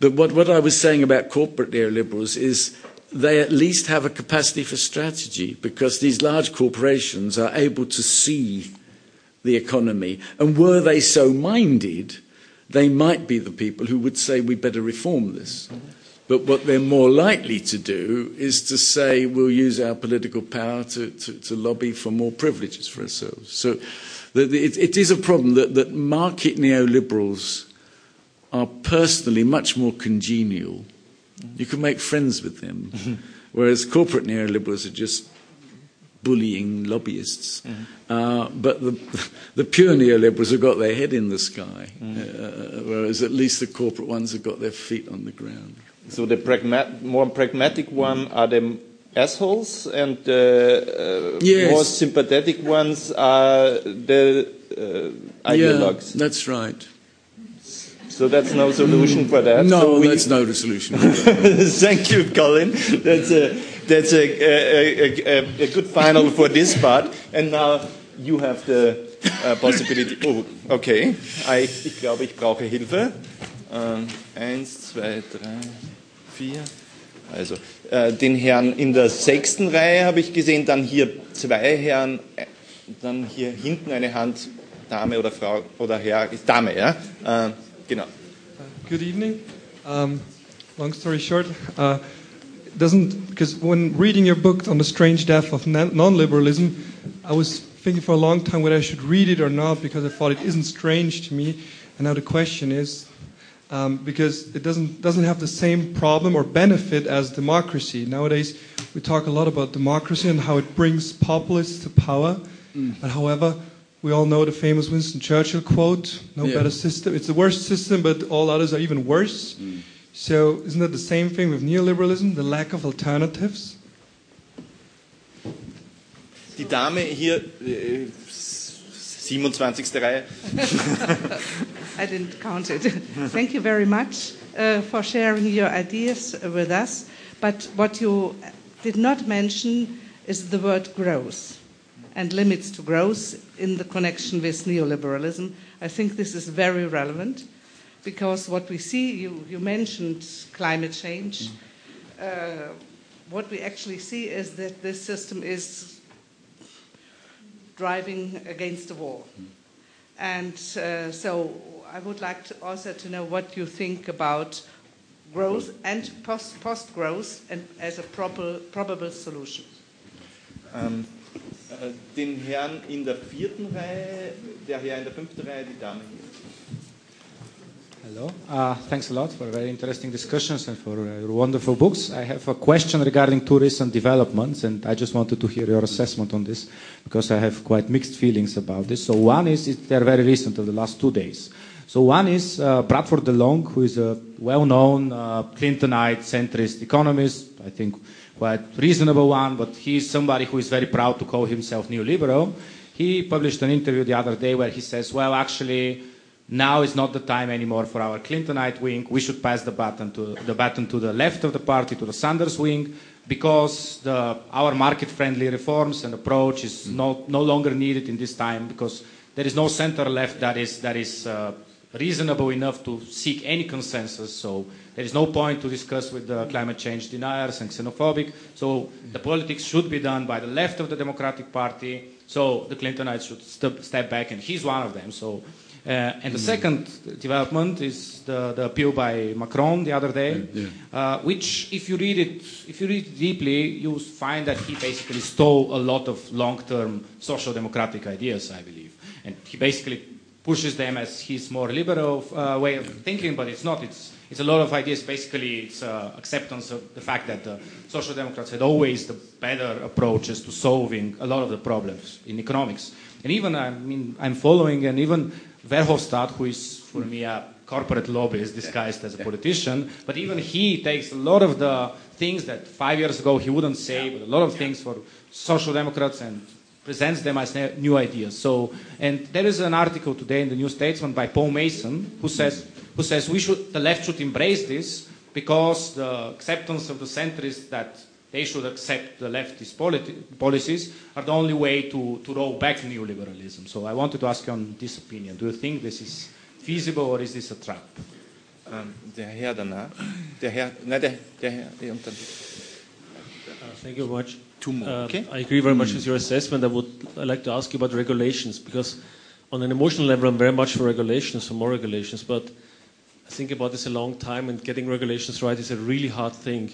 but what, what I was saying about corporate neoliberals is they at least have a capacity for strategy because these large corporations are able to see the economy. And were they so minded, they might be the people who would say we better reform this. But what they're more likely to do is to say we'll use our political power to, to, to lobby for more privileges for ourselves. So the, the, it, it is a problem that, that market neoliberals are personally much more congenial. You can make friends with them, whereas corporate neoliberals are just bullying lobbyists. Mm. Uh, but the, the pure neoliberals have got their head in the sky, mm. uh, whereas at least the corporate ones have got their feet on the ground. So the pragma- more pragmatic one are the assholes, and the uh, yes. more sympathetic ones are the uh, ideologues. Yeah, that's right. So that's no solution for that. No, so we... that's not a solution. Thank you, Colin. That's a that's a, a, a, a, good final for this part. And now you have the uh, possibility. Oh, okay. Ich, ich glaube, ich brauche Hilfe. Ähm, eins, zwei, drei, vier. Also äh, den Herrn in der sechsten Reihe habe ich gesehen, dann hier zwei Herren, äh, dann hier hinten eine Hand, Dame oder Frau oder Herr, Dame, ja. Äh, Genau. Good evening. Um, long story short, uh, doesn't because when reading your book on the strange death of non-liberalism, I was thinking for a long time whether I should read it or not because I thought it isn't strange to me. And now the question is, um, because it doesn't doesn't have the same problem or benefit as democracy. Nowadays, we talk a lot about democracy and how it brings populists to power. Mm. But however, we all know the famous Winston Churchill quote no yeah. better system. It's the worst system, but all others are even worse. Mm. So, isn't that the same thing with neoliberalism, the lack of alternatives? Die Dame hier, äh, 27. Reihe. I didn't count it. Thank you very much uh, for sharing your ideas with us. But what you did not mention is the word growth and limits to growth in the connection with neoliberalism. I think this is very relevant because what we see, you, you mentioned climate change. Uh, what we actually see is that this system is driving against the wall. And uh, so I would like to also to know what you think about growth and post, post growth and as a proper, probable solution. Um, Äh, den Herrn in der vierten Reihe, der Herr in der fünften Reihe, die Dame hier. Hello. Uh, thanks a lot for very interesting discussions and for uh, your wonderful books. I have a question regarding two recent developments, and I just wanted to hear your assessment on this because I have quite mixed feelings about this. So one is, they're very recent, of the last two days. So one is uh, Bradford DeLong, who is a well-known uh, Clintonite centrist economist. I think quite reasonable one, but he's somebody who is very proud to call himself neoliberal. He published an interview the other day where he says, well, actually, now is not the time anymore for our Clintonite wing. We should pass the baton to the baton to the left of the party, to the Sanders wing, because the, our market-friendly reforms and approach is no, no longer needed in this time because there is no center left that is that is uh, reasonable enough to seek any consensus. So there is no point to discuss with the climate change deniers and xenophobic. So the politics should be done by the left of the Democratic Party. So the Clintonites should st- step back, and he's one of them. So and the second development is the, the appeal by Macron the other day, Yeah. uh, which, if you read it, if you read it deeply, you find that he basically stole a lot of long-term social democratic ideas, I believe, and he basically pushes them as his more liberal uh, way of thinking, but it's not. It's it's a lot of ideas. Basically, it's uh, acceptance of the fact that the social democrats had always the better approaches to solving a lot of the problems in economics. And even, I mean, I'm following, and even Verhofstadt, who is for me a corporate lobbyist disguised as a politician, but even he takes a lot of the things that five years ago he wouldn't say, but a lot of things for social democrats and presents them as new ideas. So, and there is an article today in the New Statesman by Paul Mason who says, who says we should, the left should embrace this because the acceptance of the centrists that they should accept the leftist politi- policies are the only way to, to roll back neoliberalism. So I wanted to ask you on this opinion. Do you think this is feasible or is this a trap? Ähm, der Herr danach. Der Herr, nein, der, der Herr. Und dann. Uh, Thank you very much. Two more, Uh, okay? I agree very much with your assessment. I would I'd like to ask you about regulations because, on an emotional level, I'm very much for regulations, for more regulations. But I think about this a long time, and getting regulations right is a really hard thing.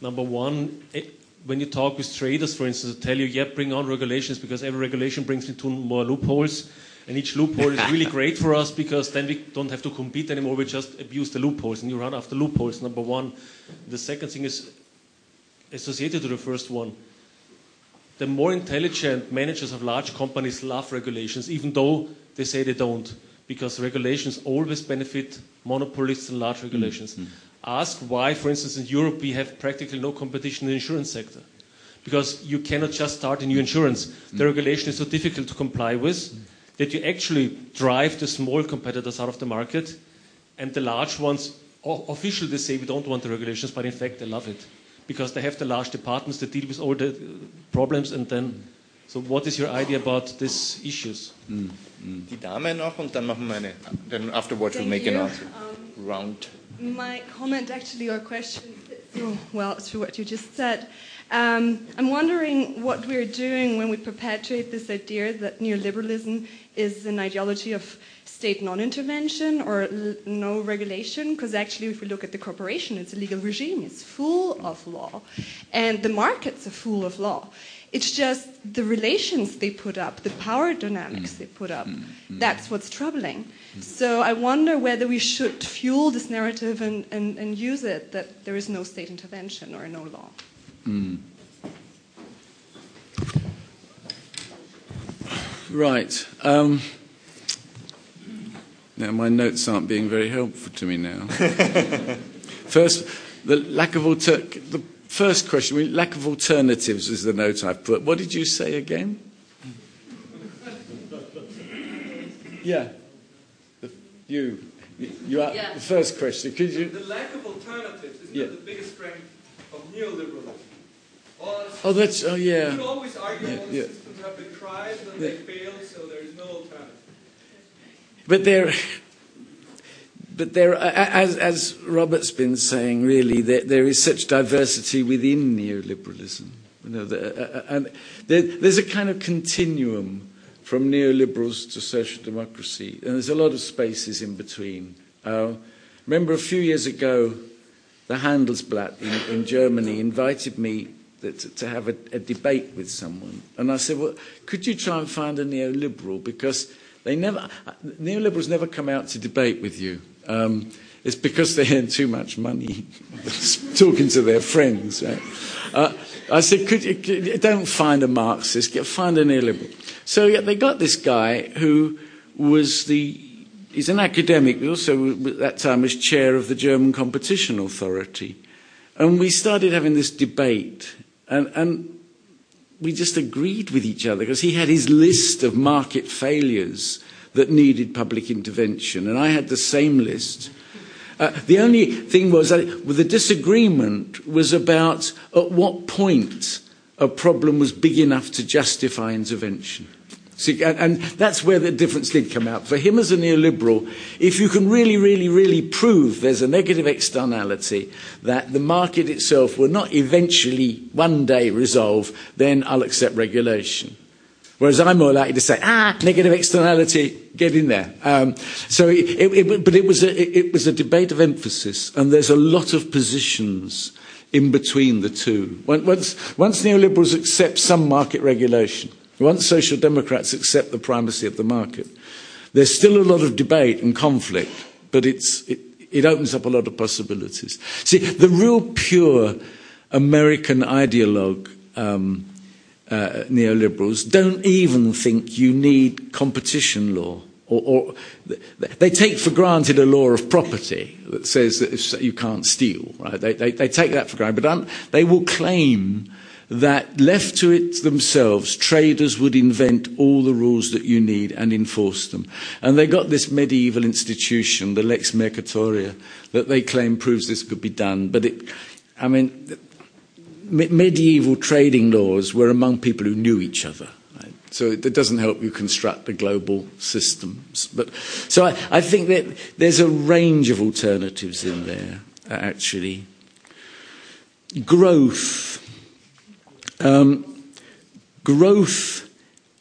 Number one, eh, when you talk with traders, for instance, they tell you, "Yeah, bring on regulations because every regulation brings me to more loopholes." And each loophole is really great for us because then we don't have to compete anymore. We just abuse the loopholes, and you run after loopholes. Number one. The second thing is associated to the first one the more intelligent managers of large companies love regulations, even though they say they don't, because regulations always benefit monopolists and large regulations. Ask why, for instance, in Europe we have practically no competition in the insurance sector. Because you cannot just start a new insurance. The mm. regulation is so difficult to comply with mm. that you actually drive the small competitors out of the market, and the large ones, officially they say we don't want the regulations, but in fact they love it because they have the large departments that deal with all the uh, problems and then mm. so what is your idea about these issues Die Dame noch und dann machen wir eine. Then afterwards we'll Thank make an answer. Um, round. My comment, actually, or question, fits so well to what you just said. Um, I'm wondering what we're doing when we perpetuate this idea that neoliberalism is an ideology of state non-intervention or no regulation, because actually, if we look at the corporation, it's a legal regime. It's full of law, and the markets are full of law. It's just the relations they put up, the power dynamics they put up. Mm. Mm. Mm. That's what's troubling. So I wonder whether we should fuel this narrative and, and, and use it that there is no state intervention or no law. Right. Um, now, my notes aren't being very helpful to me now. first, the lack of alter- the first question, I lack of alternatives is the note I've put. What did you say again? yeah. The, you. You are, Yeah. The first question. Could you? The lack of alternatives is Yeah. not the biggest strength of neoliberalism. Oh, that's. Oh, You yeah. can always argue Yeah, all yeah. systems have been tried and they failed, so there is no alternative. But there, but there, as, as Robert's been saying, really, there, there is such diversity within neoliberalism. You know, the, uh, and there, there's a kind of continuum from neoliberals to social democracy, and there's a lot of spaces in between. Uh, remember a few years ago, the Handelsblatt in, in Germany invited me that, to have a, a debate with someone. And I said, well, could you try and find a neoliberal? Because they never, neoliberals never come out to debate with you. Um, it's because they earn too much money talking to their friends, right? Uh, I said, could you, don't find a Marxist, get, find a neoliberal. So yeah, they got this guy who was the He's an academic, but also at that time was chair of the German Competition Authority. And we started having this debate, and, and we just agreed with each other because he had his list of market failures that needed public intervention, and I had the same list. Uh, the only thing was that the disagreement was about at what point a problem was big enough to justify intervention. See, and, and that's where the difference did come out. For him as a neoliberal, if you can really, really, really prove there's a negative externality that the market itself will not eventually one day resolve, then I'll accept regulation. Whereas I'm more likely to say, ah, negative externality, get in there. Um, so, it, it, it, but it was, a, it was a debate of emphasis, and there's a lot of positions in between the two. Once, once neoliberals accept some market regulation, once social democrats accept the primacy of the market, there's still a lot of debate and conflict, but it's, it, it opens up a lot of possibilities. See, the real pure American ideologue um, uh, neoliberals don't even think you need competition law. Or, or, they take for granted a law of property that says that you can't steal. Right? They, they, they take that for granted, but they will claim that left to it themselves, traders would invent all the rules that you need and enforce them. And they got this medieval institution, the Lex Mercatoria, that they claim proves this could be done. But it, I mean, medieval trading laws were among people who knew each other. Right? So it doesn't help you construct the global systems. But, so I, I think that there's a range of alternatives in there, actually. Growth. Um, growth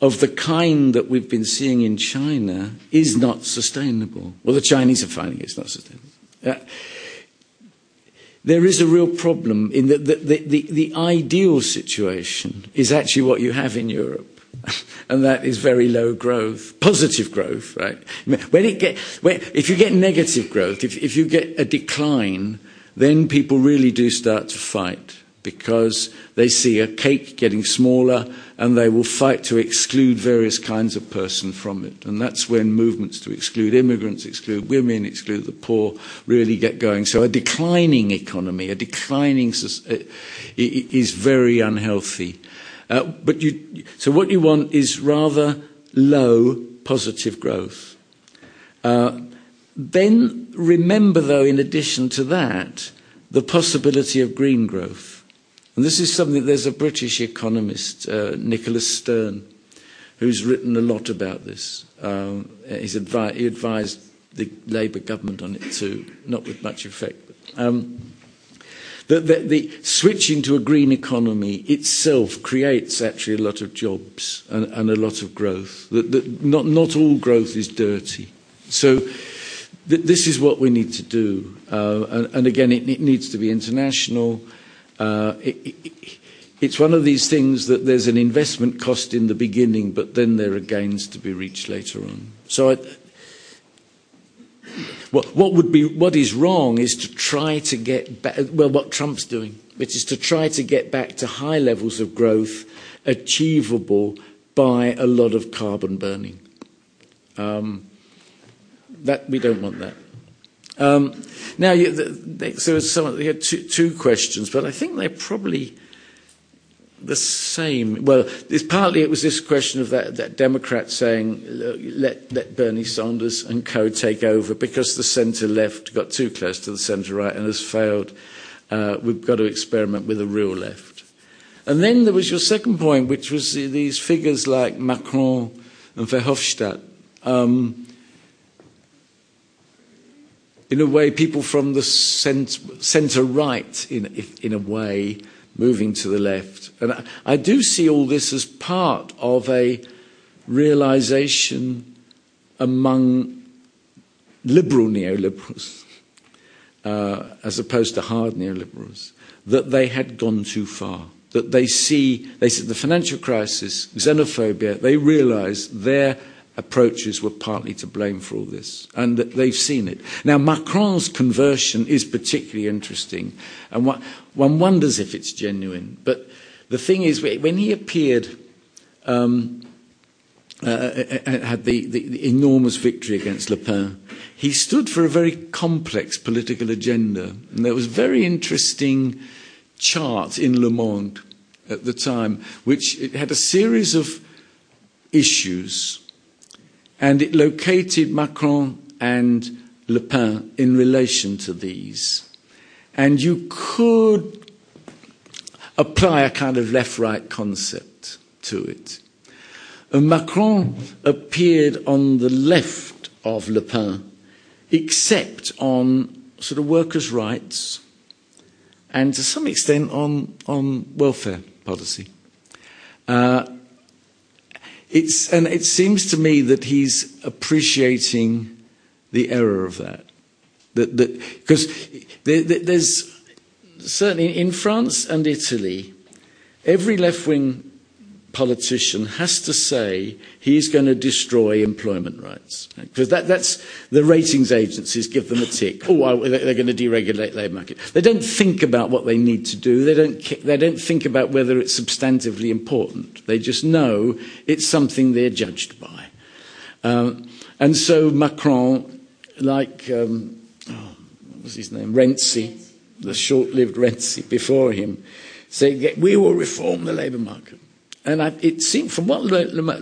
of the kind that we've been seeing in China is not sustainable. Well, the Chinese are finding it's not sustainable. Uh, there is a real problem in that the, the, the, the ideal situation is actually what you have in Europe. and that is very low growth, positive growth, right? When it get, when, if you get negative growth, if, if you get a decline, then people really do start to fight because they see a cake getting smaller and they will fight to exclude various kinds of person from it. And that's when movements to exclude immigrants, exclude women, exclude the poor really get going. So a declining economy, a declining uh, is very unhealthy. Uh, but you, so what you want is rather low positive growth. Uh, then remember, though, in addition to that, the possibility of green growth. And this is something, there's a British economist, uh, Nicholas Stern, who's written a lot about this. Um, he's advi- he advised the Labour government on it too, not with much effect. But, um, the, the, the switching to a green economy itself creates actually a lot of jobs and, and a lot of growth. That, that not, not all growth is dirty. So th- this is what we need to do. Uh, and, and again, it, it needs to be international. It's one of these things that there's an investment cost in the beginning, but then there are gains to be reached later on. So, I, what, what would be what is wrong is to try to get back. Well, what Trump's doing, which is to try to get back to high levels of growth achievable by a lot of carbon burning. Um, that we don't want that. Um, now, you, the, the, so some, had two, two questions, but I think they're probably the same. Well, partly it was this question of that, that Democrat saying, let, let Bernie Sanders and co take over because the centre left got too close to the centre right and has failed. Uh, we've got to experiment with a real left. And then there was your second point, which was these figures like Macron and Verhofstadt. Um, in a way, people from the centre right, in, in a way, moving to the left. And I, do see all this as part of a realization among liberal neoliberals, uh, as opposed to hard neoliberals, that they had gone too far. That they see, they see the financial crisis, xenophobia, they realize their approaches were partly to blame for all this, and that they've seen it. Now, Macron's conversion is particularly interesting, and one, wonders if it's genuine. But the thing is, when he appeared, um, uh, uh, uh, had the, the, the enormous victory against Le Pen, he stood for a very complex political agenda. And there was a very interesting chart in Le Monde at the time, which had a series of issues and it located Macron and Le Pen in relation to these. And you could apply a kind of left right concept to it. And Macron appeared on the left of Le Pen, except on sort of workers' rights and to some extent on, on welfare policy. Uh, it's, and it seems to me that he's appreciating the error of that. That, that because there, there's certainly in France and Italy, every left-wing politician has to say he's going to destroy employment rights. Because that, that's the ratings agencies give them a tick. Oh, they're going to deregulate the labour market. They don't think about what they need to do. They don't, they don't think about whether it's substantively important. They just know it's something they're judged by. Um, and so Macron, like, um, oh, what was his name? Renzi, the short-lived Renzi before him, said, we will reform the labour market. And I, it seemed, from what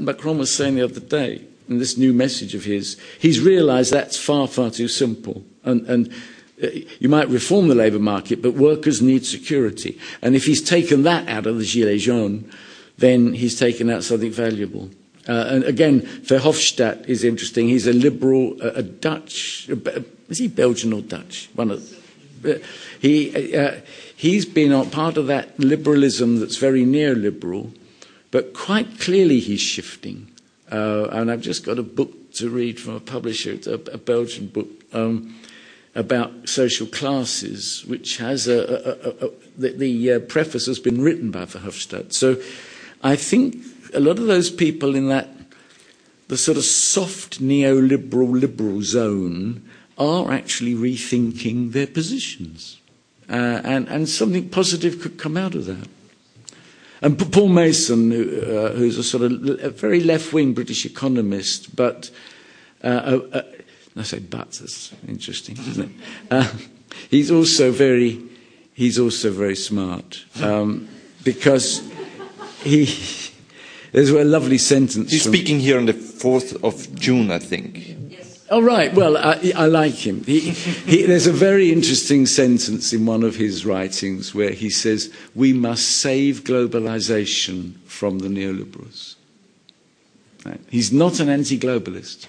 Macron was saying the other day, in this new message of his, he's realised that's far, far too simple. And, and uh, you might reform the labour market, but workers need security. And if he's taken that out of the Gilets jaunes, then he's taken out something valuable. Uh, and again, Verhofstadt is interesting. He's a liberal, a, a Dutch, a, is he Belgian or Dutch? One of, uh, he, uh, he's been part of that liberalism that's very neoliberal but quite clearly, he's shifting. Uh, and I've just got a book to read from a publisher, a, a Belgian book, um, about social classes, which has a, a, a the, the uh, preface has been written by Verhofstadt. So I think a lot of those people in that the sort of soft neoliberal liberal zone are actually rethinking their positions. Uh, and, and something positive could come out of that. And Paul Mason, who, uh, who's a sort of a very left-wing British economist, but uh, uh, uh, I say but, that's interesting, isn't it? Uh, he's also very, he's also very smart um, because he. There's a lovely sentence. He's from, speaking here on the 4th of June, I think. Oh, right. Well, I, I like him. He, he, there's a very interesting sentence in one of his writings where he says, We must save globalization from the neoliberals. Right? He's not an anti globalist.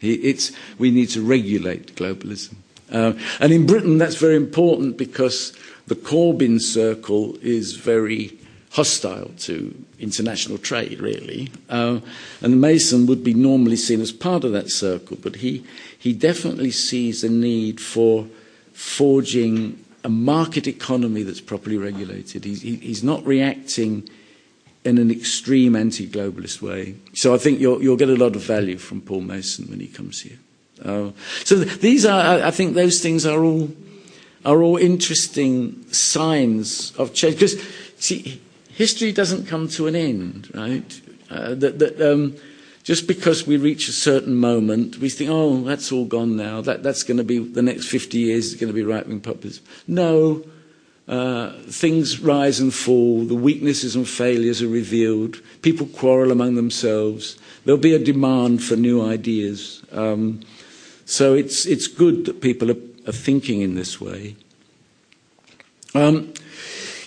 we need to regulate globalism. Uh, and in Britain, that's very important because the Corbyn circle is very hostile to international trade, really. Uh, and Mason would be normally seen as part of that circle, but he, he definitely sees a need for forging a market economy that's properly regulated. He, he, he's not reacting in an extreme anti globalist way. So I think you'll, you'll get a lot of value from Paul Mason when he comes here. Uh, so these are, I think those things are all, are all interesting signs of change. Because, see, history doesn't come to an end, right? Uh, that, that um, just because we reach a certain moment, we think, oh, that's all gone now. That, that's going to be the next 50 years is going to be right wing populism. No, uh, things rise and fall. The weaknesses and failures are revealed. People quarrel among themselves. There'll be a demand for new ideas. Um, so it's it's good that people are, are thinking in this way. Um,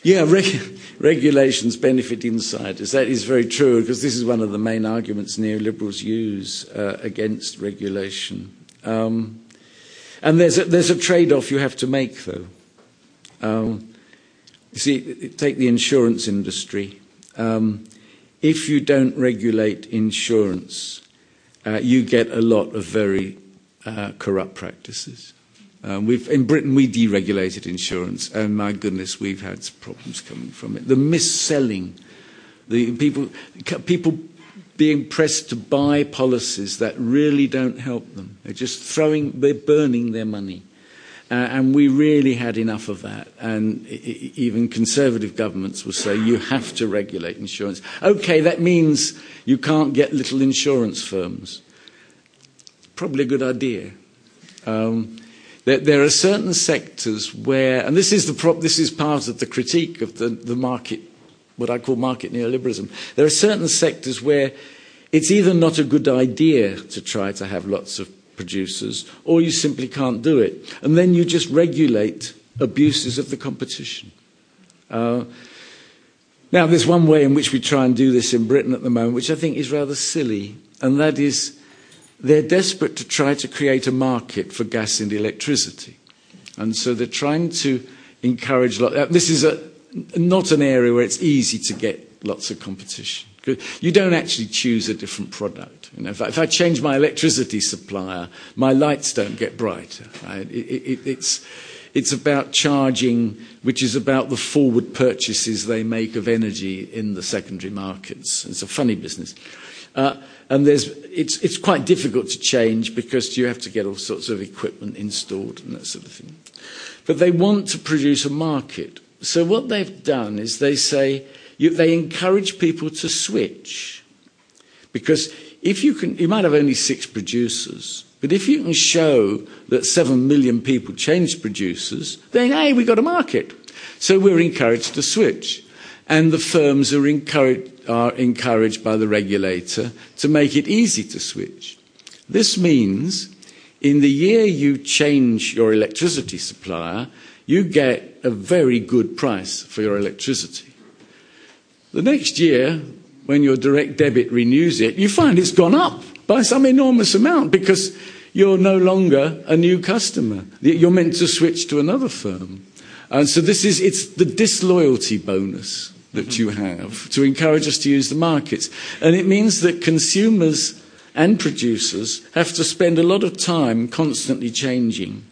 yeah, regulations benefit insiders. That is very true because this is one of the main arguments neoliberals use uh, against regulation. Um, and there's a, there's a trade-off you have to make, though. Um, you see, take the insurance industry. Um, if you don't regulate insurance, uh, you get a lot of very uh, corrupt practices. Um, we've, in Britain, we deregulated insurance, and my goodness, we've had problems coming from it. The mis-selling, the people, people being pressed to buy policies that really don't help them. They're just throwing, they're burning their money. Uh, and we really had enough of that. And even conservative governments will say you have to regulate insurance. Okay, that means you can't get little insurance firms. Probably a good idea. Um, there, there are certain sectors where, and this is, the pro- this is part of the critique of the, the market, what I call market neoliberalism. There are certain sectors where it's either not a good idea to try to have lots of producers, or you simply can't do it. And then you just regulate abuses of the competition. Uh, now, there's one way in which we try and do this in Britain at the moment, which I think is rather silly, and that is they're desperate to try to create a market for gas and electricity. And so they're trying to encourage, lot, uh, this is a, not an area where it's easy to get lots of competition. You don't actually choose a different product. You know, if, I, if I change my electricity supplier, my lights don't get brighter. Right? It, it, it's, it's about charging, which is about the forward purchases they make of energy in the secondary markets. It's a funny business. Uh, and there's, it's, it's quite difficult to change because you have to get all sorts of equipment installed and that sort of thing. But they want to produce a market. So what they've done is they say, you, they encourage people to switch. Because if you can, you might have only six producers, but if you can show that seven million people change producers, then hey, we've got a market. So we're encouraged to switch. And the firms are encouraged, are encouraged by the regulator to make it easy to switch. This means in the year you change your electricity supplier, you get a very good price for your electricity. The next year, when your direct debit renews it, you find it's gone up by some enormous amount because you're no longer a new customer. You're meant to switch to another firm. And so this is, it's the disloyalty bonus that you have to encourage us to use the markets. And it means that consumers and producers have to spend a lot of time constantly changing.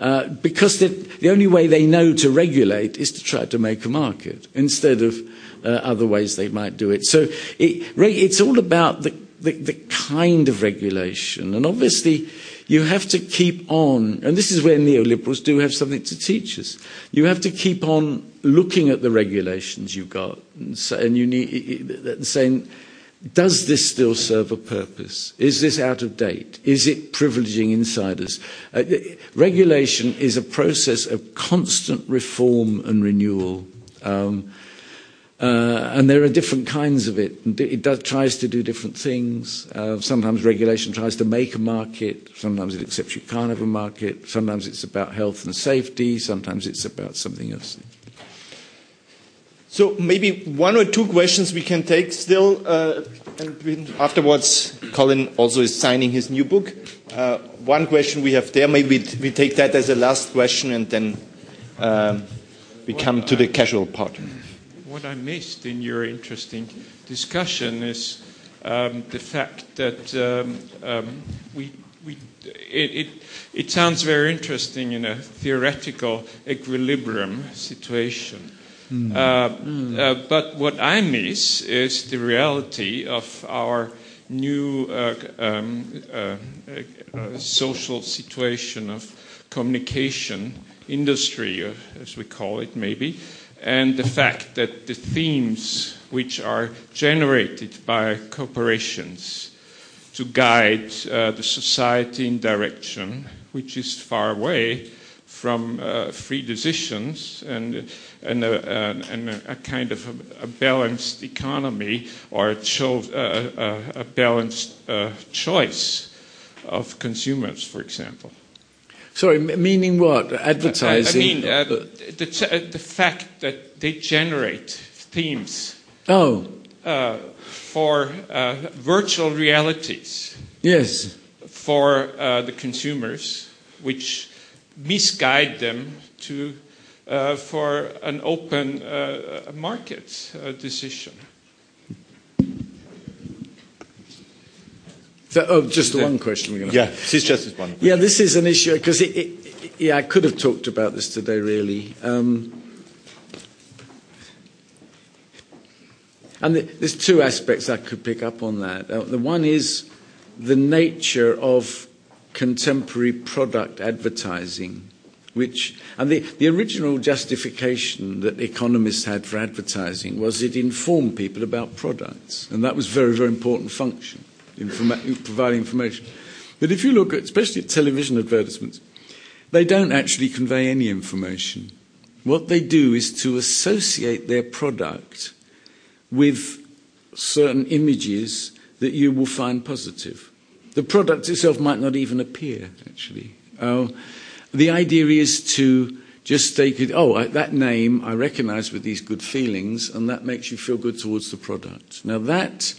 Uh, because the only way they know to regulate is to try to make a market instead of uh, other ways they might do it. So it, it's all about the, the, the kind of regulation. And obviously, you have to keep on, and this is where neoliberals do have something to teach us. You have to keep on looking at the regulations you've got and, say, and you need, saying, does this still serve a purpose? Is this out of date? Is it privileging insiders? Uh, regulation is a process of constant reform and renewal. Um, uh, and there are different kinds of it. It does, tries to do different things. Uh, sometimes regulation tries to make a market. Sometimes it accepts you can't have a market. Sometimes it's about health and safety. Sometimes it's about something else. So maybe one or two questions we can take still, uh, and afterwards, Colin also is signing his new book. Uh, one question we have there, maybe we take that as a last question, and then um, we come to the casual part what I missed in your interesting discussion is um, the fact that um, um, we, we, it, it, it, sounds very interesting in a theoretical equilibrium situation. Mm. Uh, mm. Uh, but what I miss is the reality of our new uh, um, uh, uh, social situation of communication industry, uh, as we call it, maybe and the fact that the themes which are generated by corporations to guide uh, the society in direction which is far away from uh, free decisions and, and, a, and a, kind of a, balanced economy or a, cho- uh, a balanced uh, choice of consumers, for example. Sorry, meaning what? Advertising? I, mean, uh, the, uh, the fact that they generate themes. Oh. Uh, for uh, virtual realities. Yes. For uh, the consumers, which misguide them to uh, for an open market decision. So, oh, just the one question. We're going to yeah, this just one. Yeah, this is an issue because it, it, yeah, I could have talked about this today, really. Um, and the, there's two aspects I could pick up on that. Uh, the one is the nature of contemporary product advertising, which and the, the original justification that economists had for advertising was it informed people about products, and that was a very, very important function informa- providing information. But if you look at, especially at television advertisements, they don't actually convey any information. What they do is to associate their product with certain images that you will find positive. The product itself might not even appear, actually. Uh, the idea is to just take it, oh, that name I recognize with these good feelings, and that makes you feel good towards the product. Now, that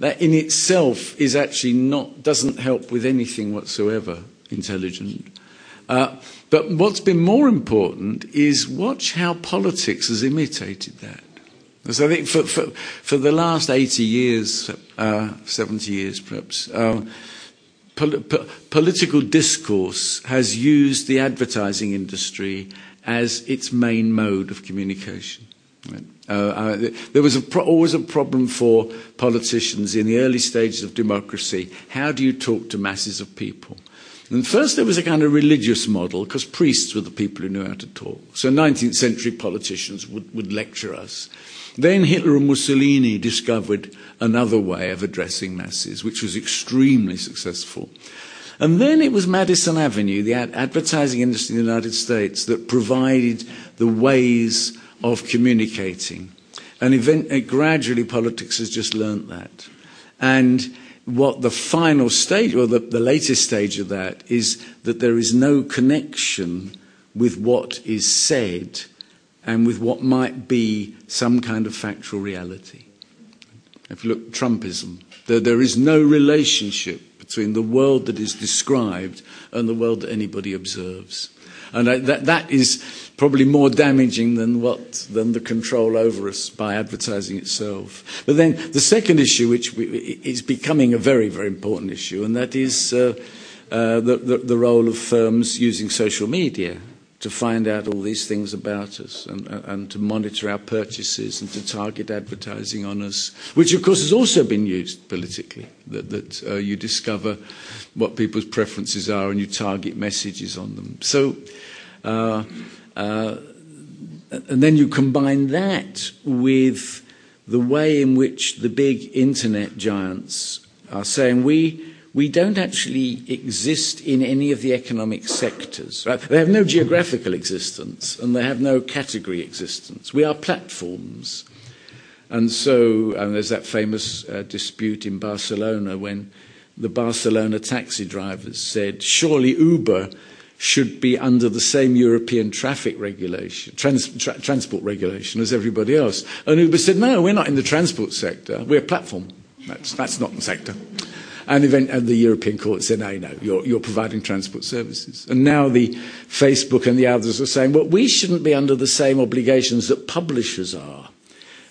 that in itself is actually not, doesn't help with anything whatsoever intelligent. Uh, but what's been more important is watch how politics has imitated that. So I think for, for, for the last 80 years, uh, 70 years perhaps, uh, pol- po- political discourse has used the advertising industry as its main mode of communication. Right? Uh, uh, there was a pro- always a problem for politicians in the early stages of democracy. How do you talk to masses of people? And first there was a kind of religious model because priests were the people who knew how to talk. So 19th century politicians would, would lecture us. Then Hitler and Mussolini discovered another way of addressing masses, which was extremely successful. And then it was Madison Avenue, the ad- advertising industry in the United States, that provided the ways of communicating. And event, uh, gradually politics has just learnt that. And what the final stage, or the, the latest stage of that, is that there is no connection with what is said and with what might be some kind of factual reality. If you look Trumpism, there, there is no relationship between the world that is described and the world that anybody observes. And I, that, that is probably more damaging than what than the control over us by advertising itself. But then the second issue, which we, is becoming a very very important issue, and that is uh, uh, the, the, the role of firms using social media to find out all these things about us and, and to monitor our purchases and to target advertising on us, which of course has also been used politically, that, that uh, you discover what people's preferences are and you target messages on them. So, uh, uh, and then you combine that with the way in which the big internet giants are saying we we don't actually exist in any of the economic sectors. Right? They have no geographical existence and they have no category existence. We are platforms. And so and there's that famous uh, dispute in Barcelona when the Barcelona taxi drivers said, surely Uber should be under the same European traffic regulation, trans, tra- transport regulation as everybody else. And Uber said, no, we're not in the transport sector. We're a platform. That's, that's not the sector. And, event, and the European Court said, no, no, you're, you're providing transport services. And now the Facebook and the others are saying, well, we shouldn't be under the same obligations that publishers are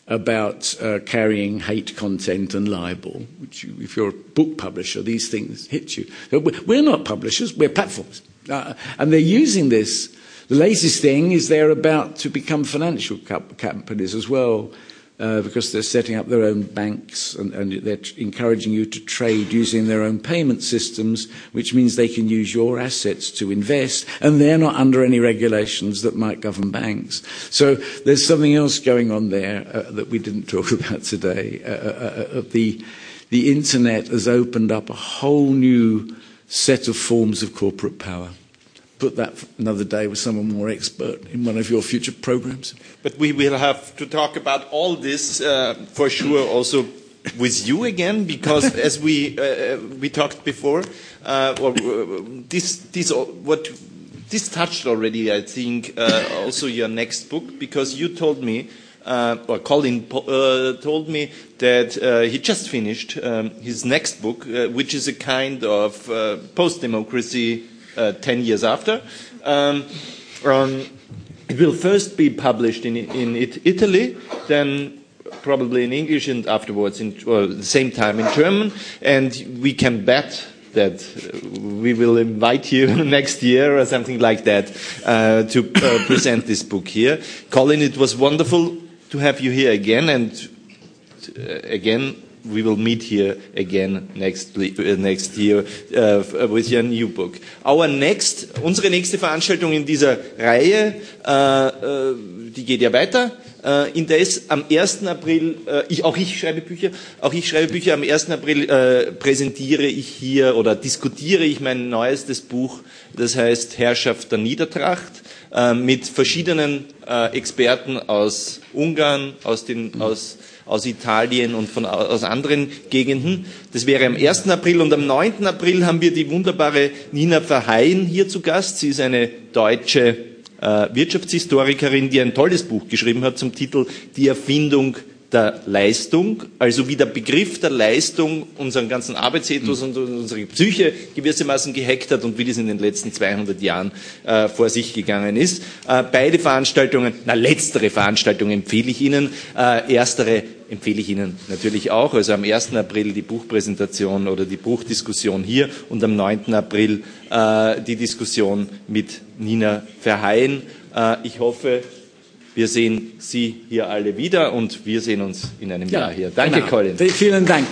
about uh, carrying hate content and libel. Which you, if you're a book publisher, these things hit you. We're not publishers, we're platforms. Uh, and they're using this. The latest thing is they're about to become financial companies as well uh, because they're setting up their own banks and, and they're t- encouraging you to trade using their own payment systems, which means they can use your assets to invest, and they're not under any regulations that might govern banks. So there's something else going on there uh, that we didn't talk about today. Uh, uh, uh, the, the internet has opened up a whole new set of forms of corporate power put that another day with someone more expert in one of your future programs. But we will have to talk about all this uh, for sure also with you again because as we uh, we talked before, uh, or, uh, this this what this touched already. I think uh, also your next book because you told me. Uh, or Colin uh, told me that uh, he just finished um, his next book, uh, which is a kind of uh, post-democracy uh, 10 years after. Um, um, it will first be published in, in it, Italy, then probably in English, and afterwards in the same time in German. And we can bet that we will invite you next year or something like that to present this book here. Colin, it was wonderful to have you here again, and uh, again we will meet here again next, uh, next year uh, with your new book. Our next, unsere nächste Veranstaltung in dieser Reihe, äh, die geht ja weiter. Äh, indes am 1. April, ich, auch ich schreibe Bücher, auch ich schreibe Bücher, am 1. April präsentiere ich hier oder diskutiere ich mein neuestes Buch, das heißt Herrschaft der Niedertracht, mit verschiedenen äh, Experten aus Ungarn, aus den, aus aus Italien und von, aus anderen Gegenden. Das wäre am 1. April und am 9. April haben wir die wunderbare Nina Verheyen hier zu Gast. Sie ist eine deutsche äh, Wirtschaftshistorikerin, die ein tolles Buch geschrieben hat zum Titel Die Erfindung der Leistung, also wie der Begriff der Leistung unseren ganzen Arbeitsethos und unsere Psyche gewissermaßen gehackt hat und wie das in den letzten 200 Jahren äh, vor sich gegangen ist. Äh, beide Veranstaltungen, na letztere Veranstaltung empfehle ich Ihnen, äh, erstere empfehle ich Ihnen natürlich auch. Also am 1. April die Buchpräsentation oder die Buchdiskussion hier und am 9. April äh, die Diskussion mit Nina Verheyen. Äh, ich hoffe, wir sehen Sie hier alle wieder und wir sehen uns in einem Ja, Jahr hier. Danke, genau. Colin. Vielen Dank.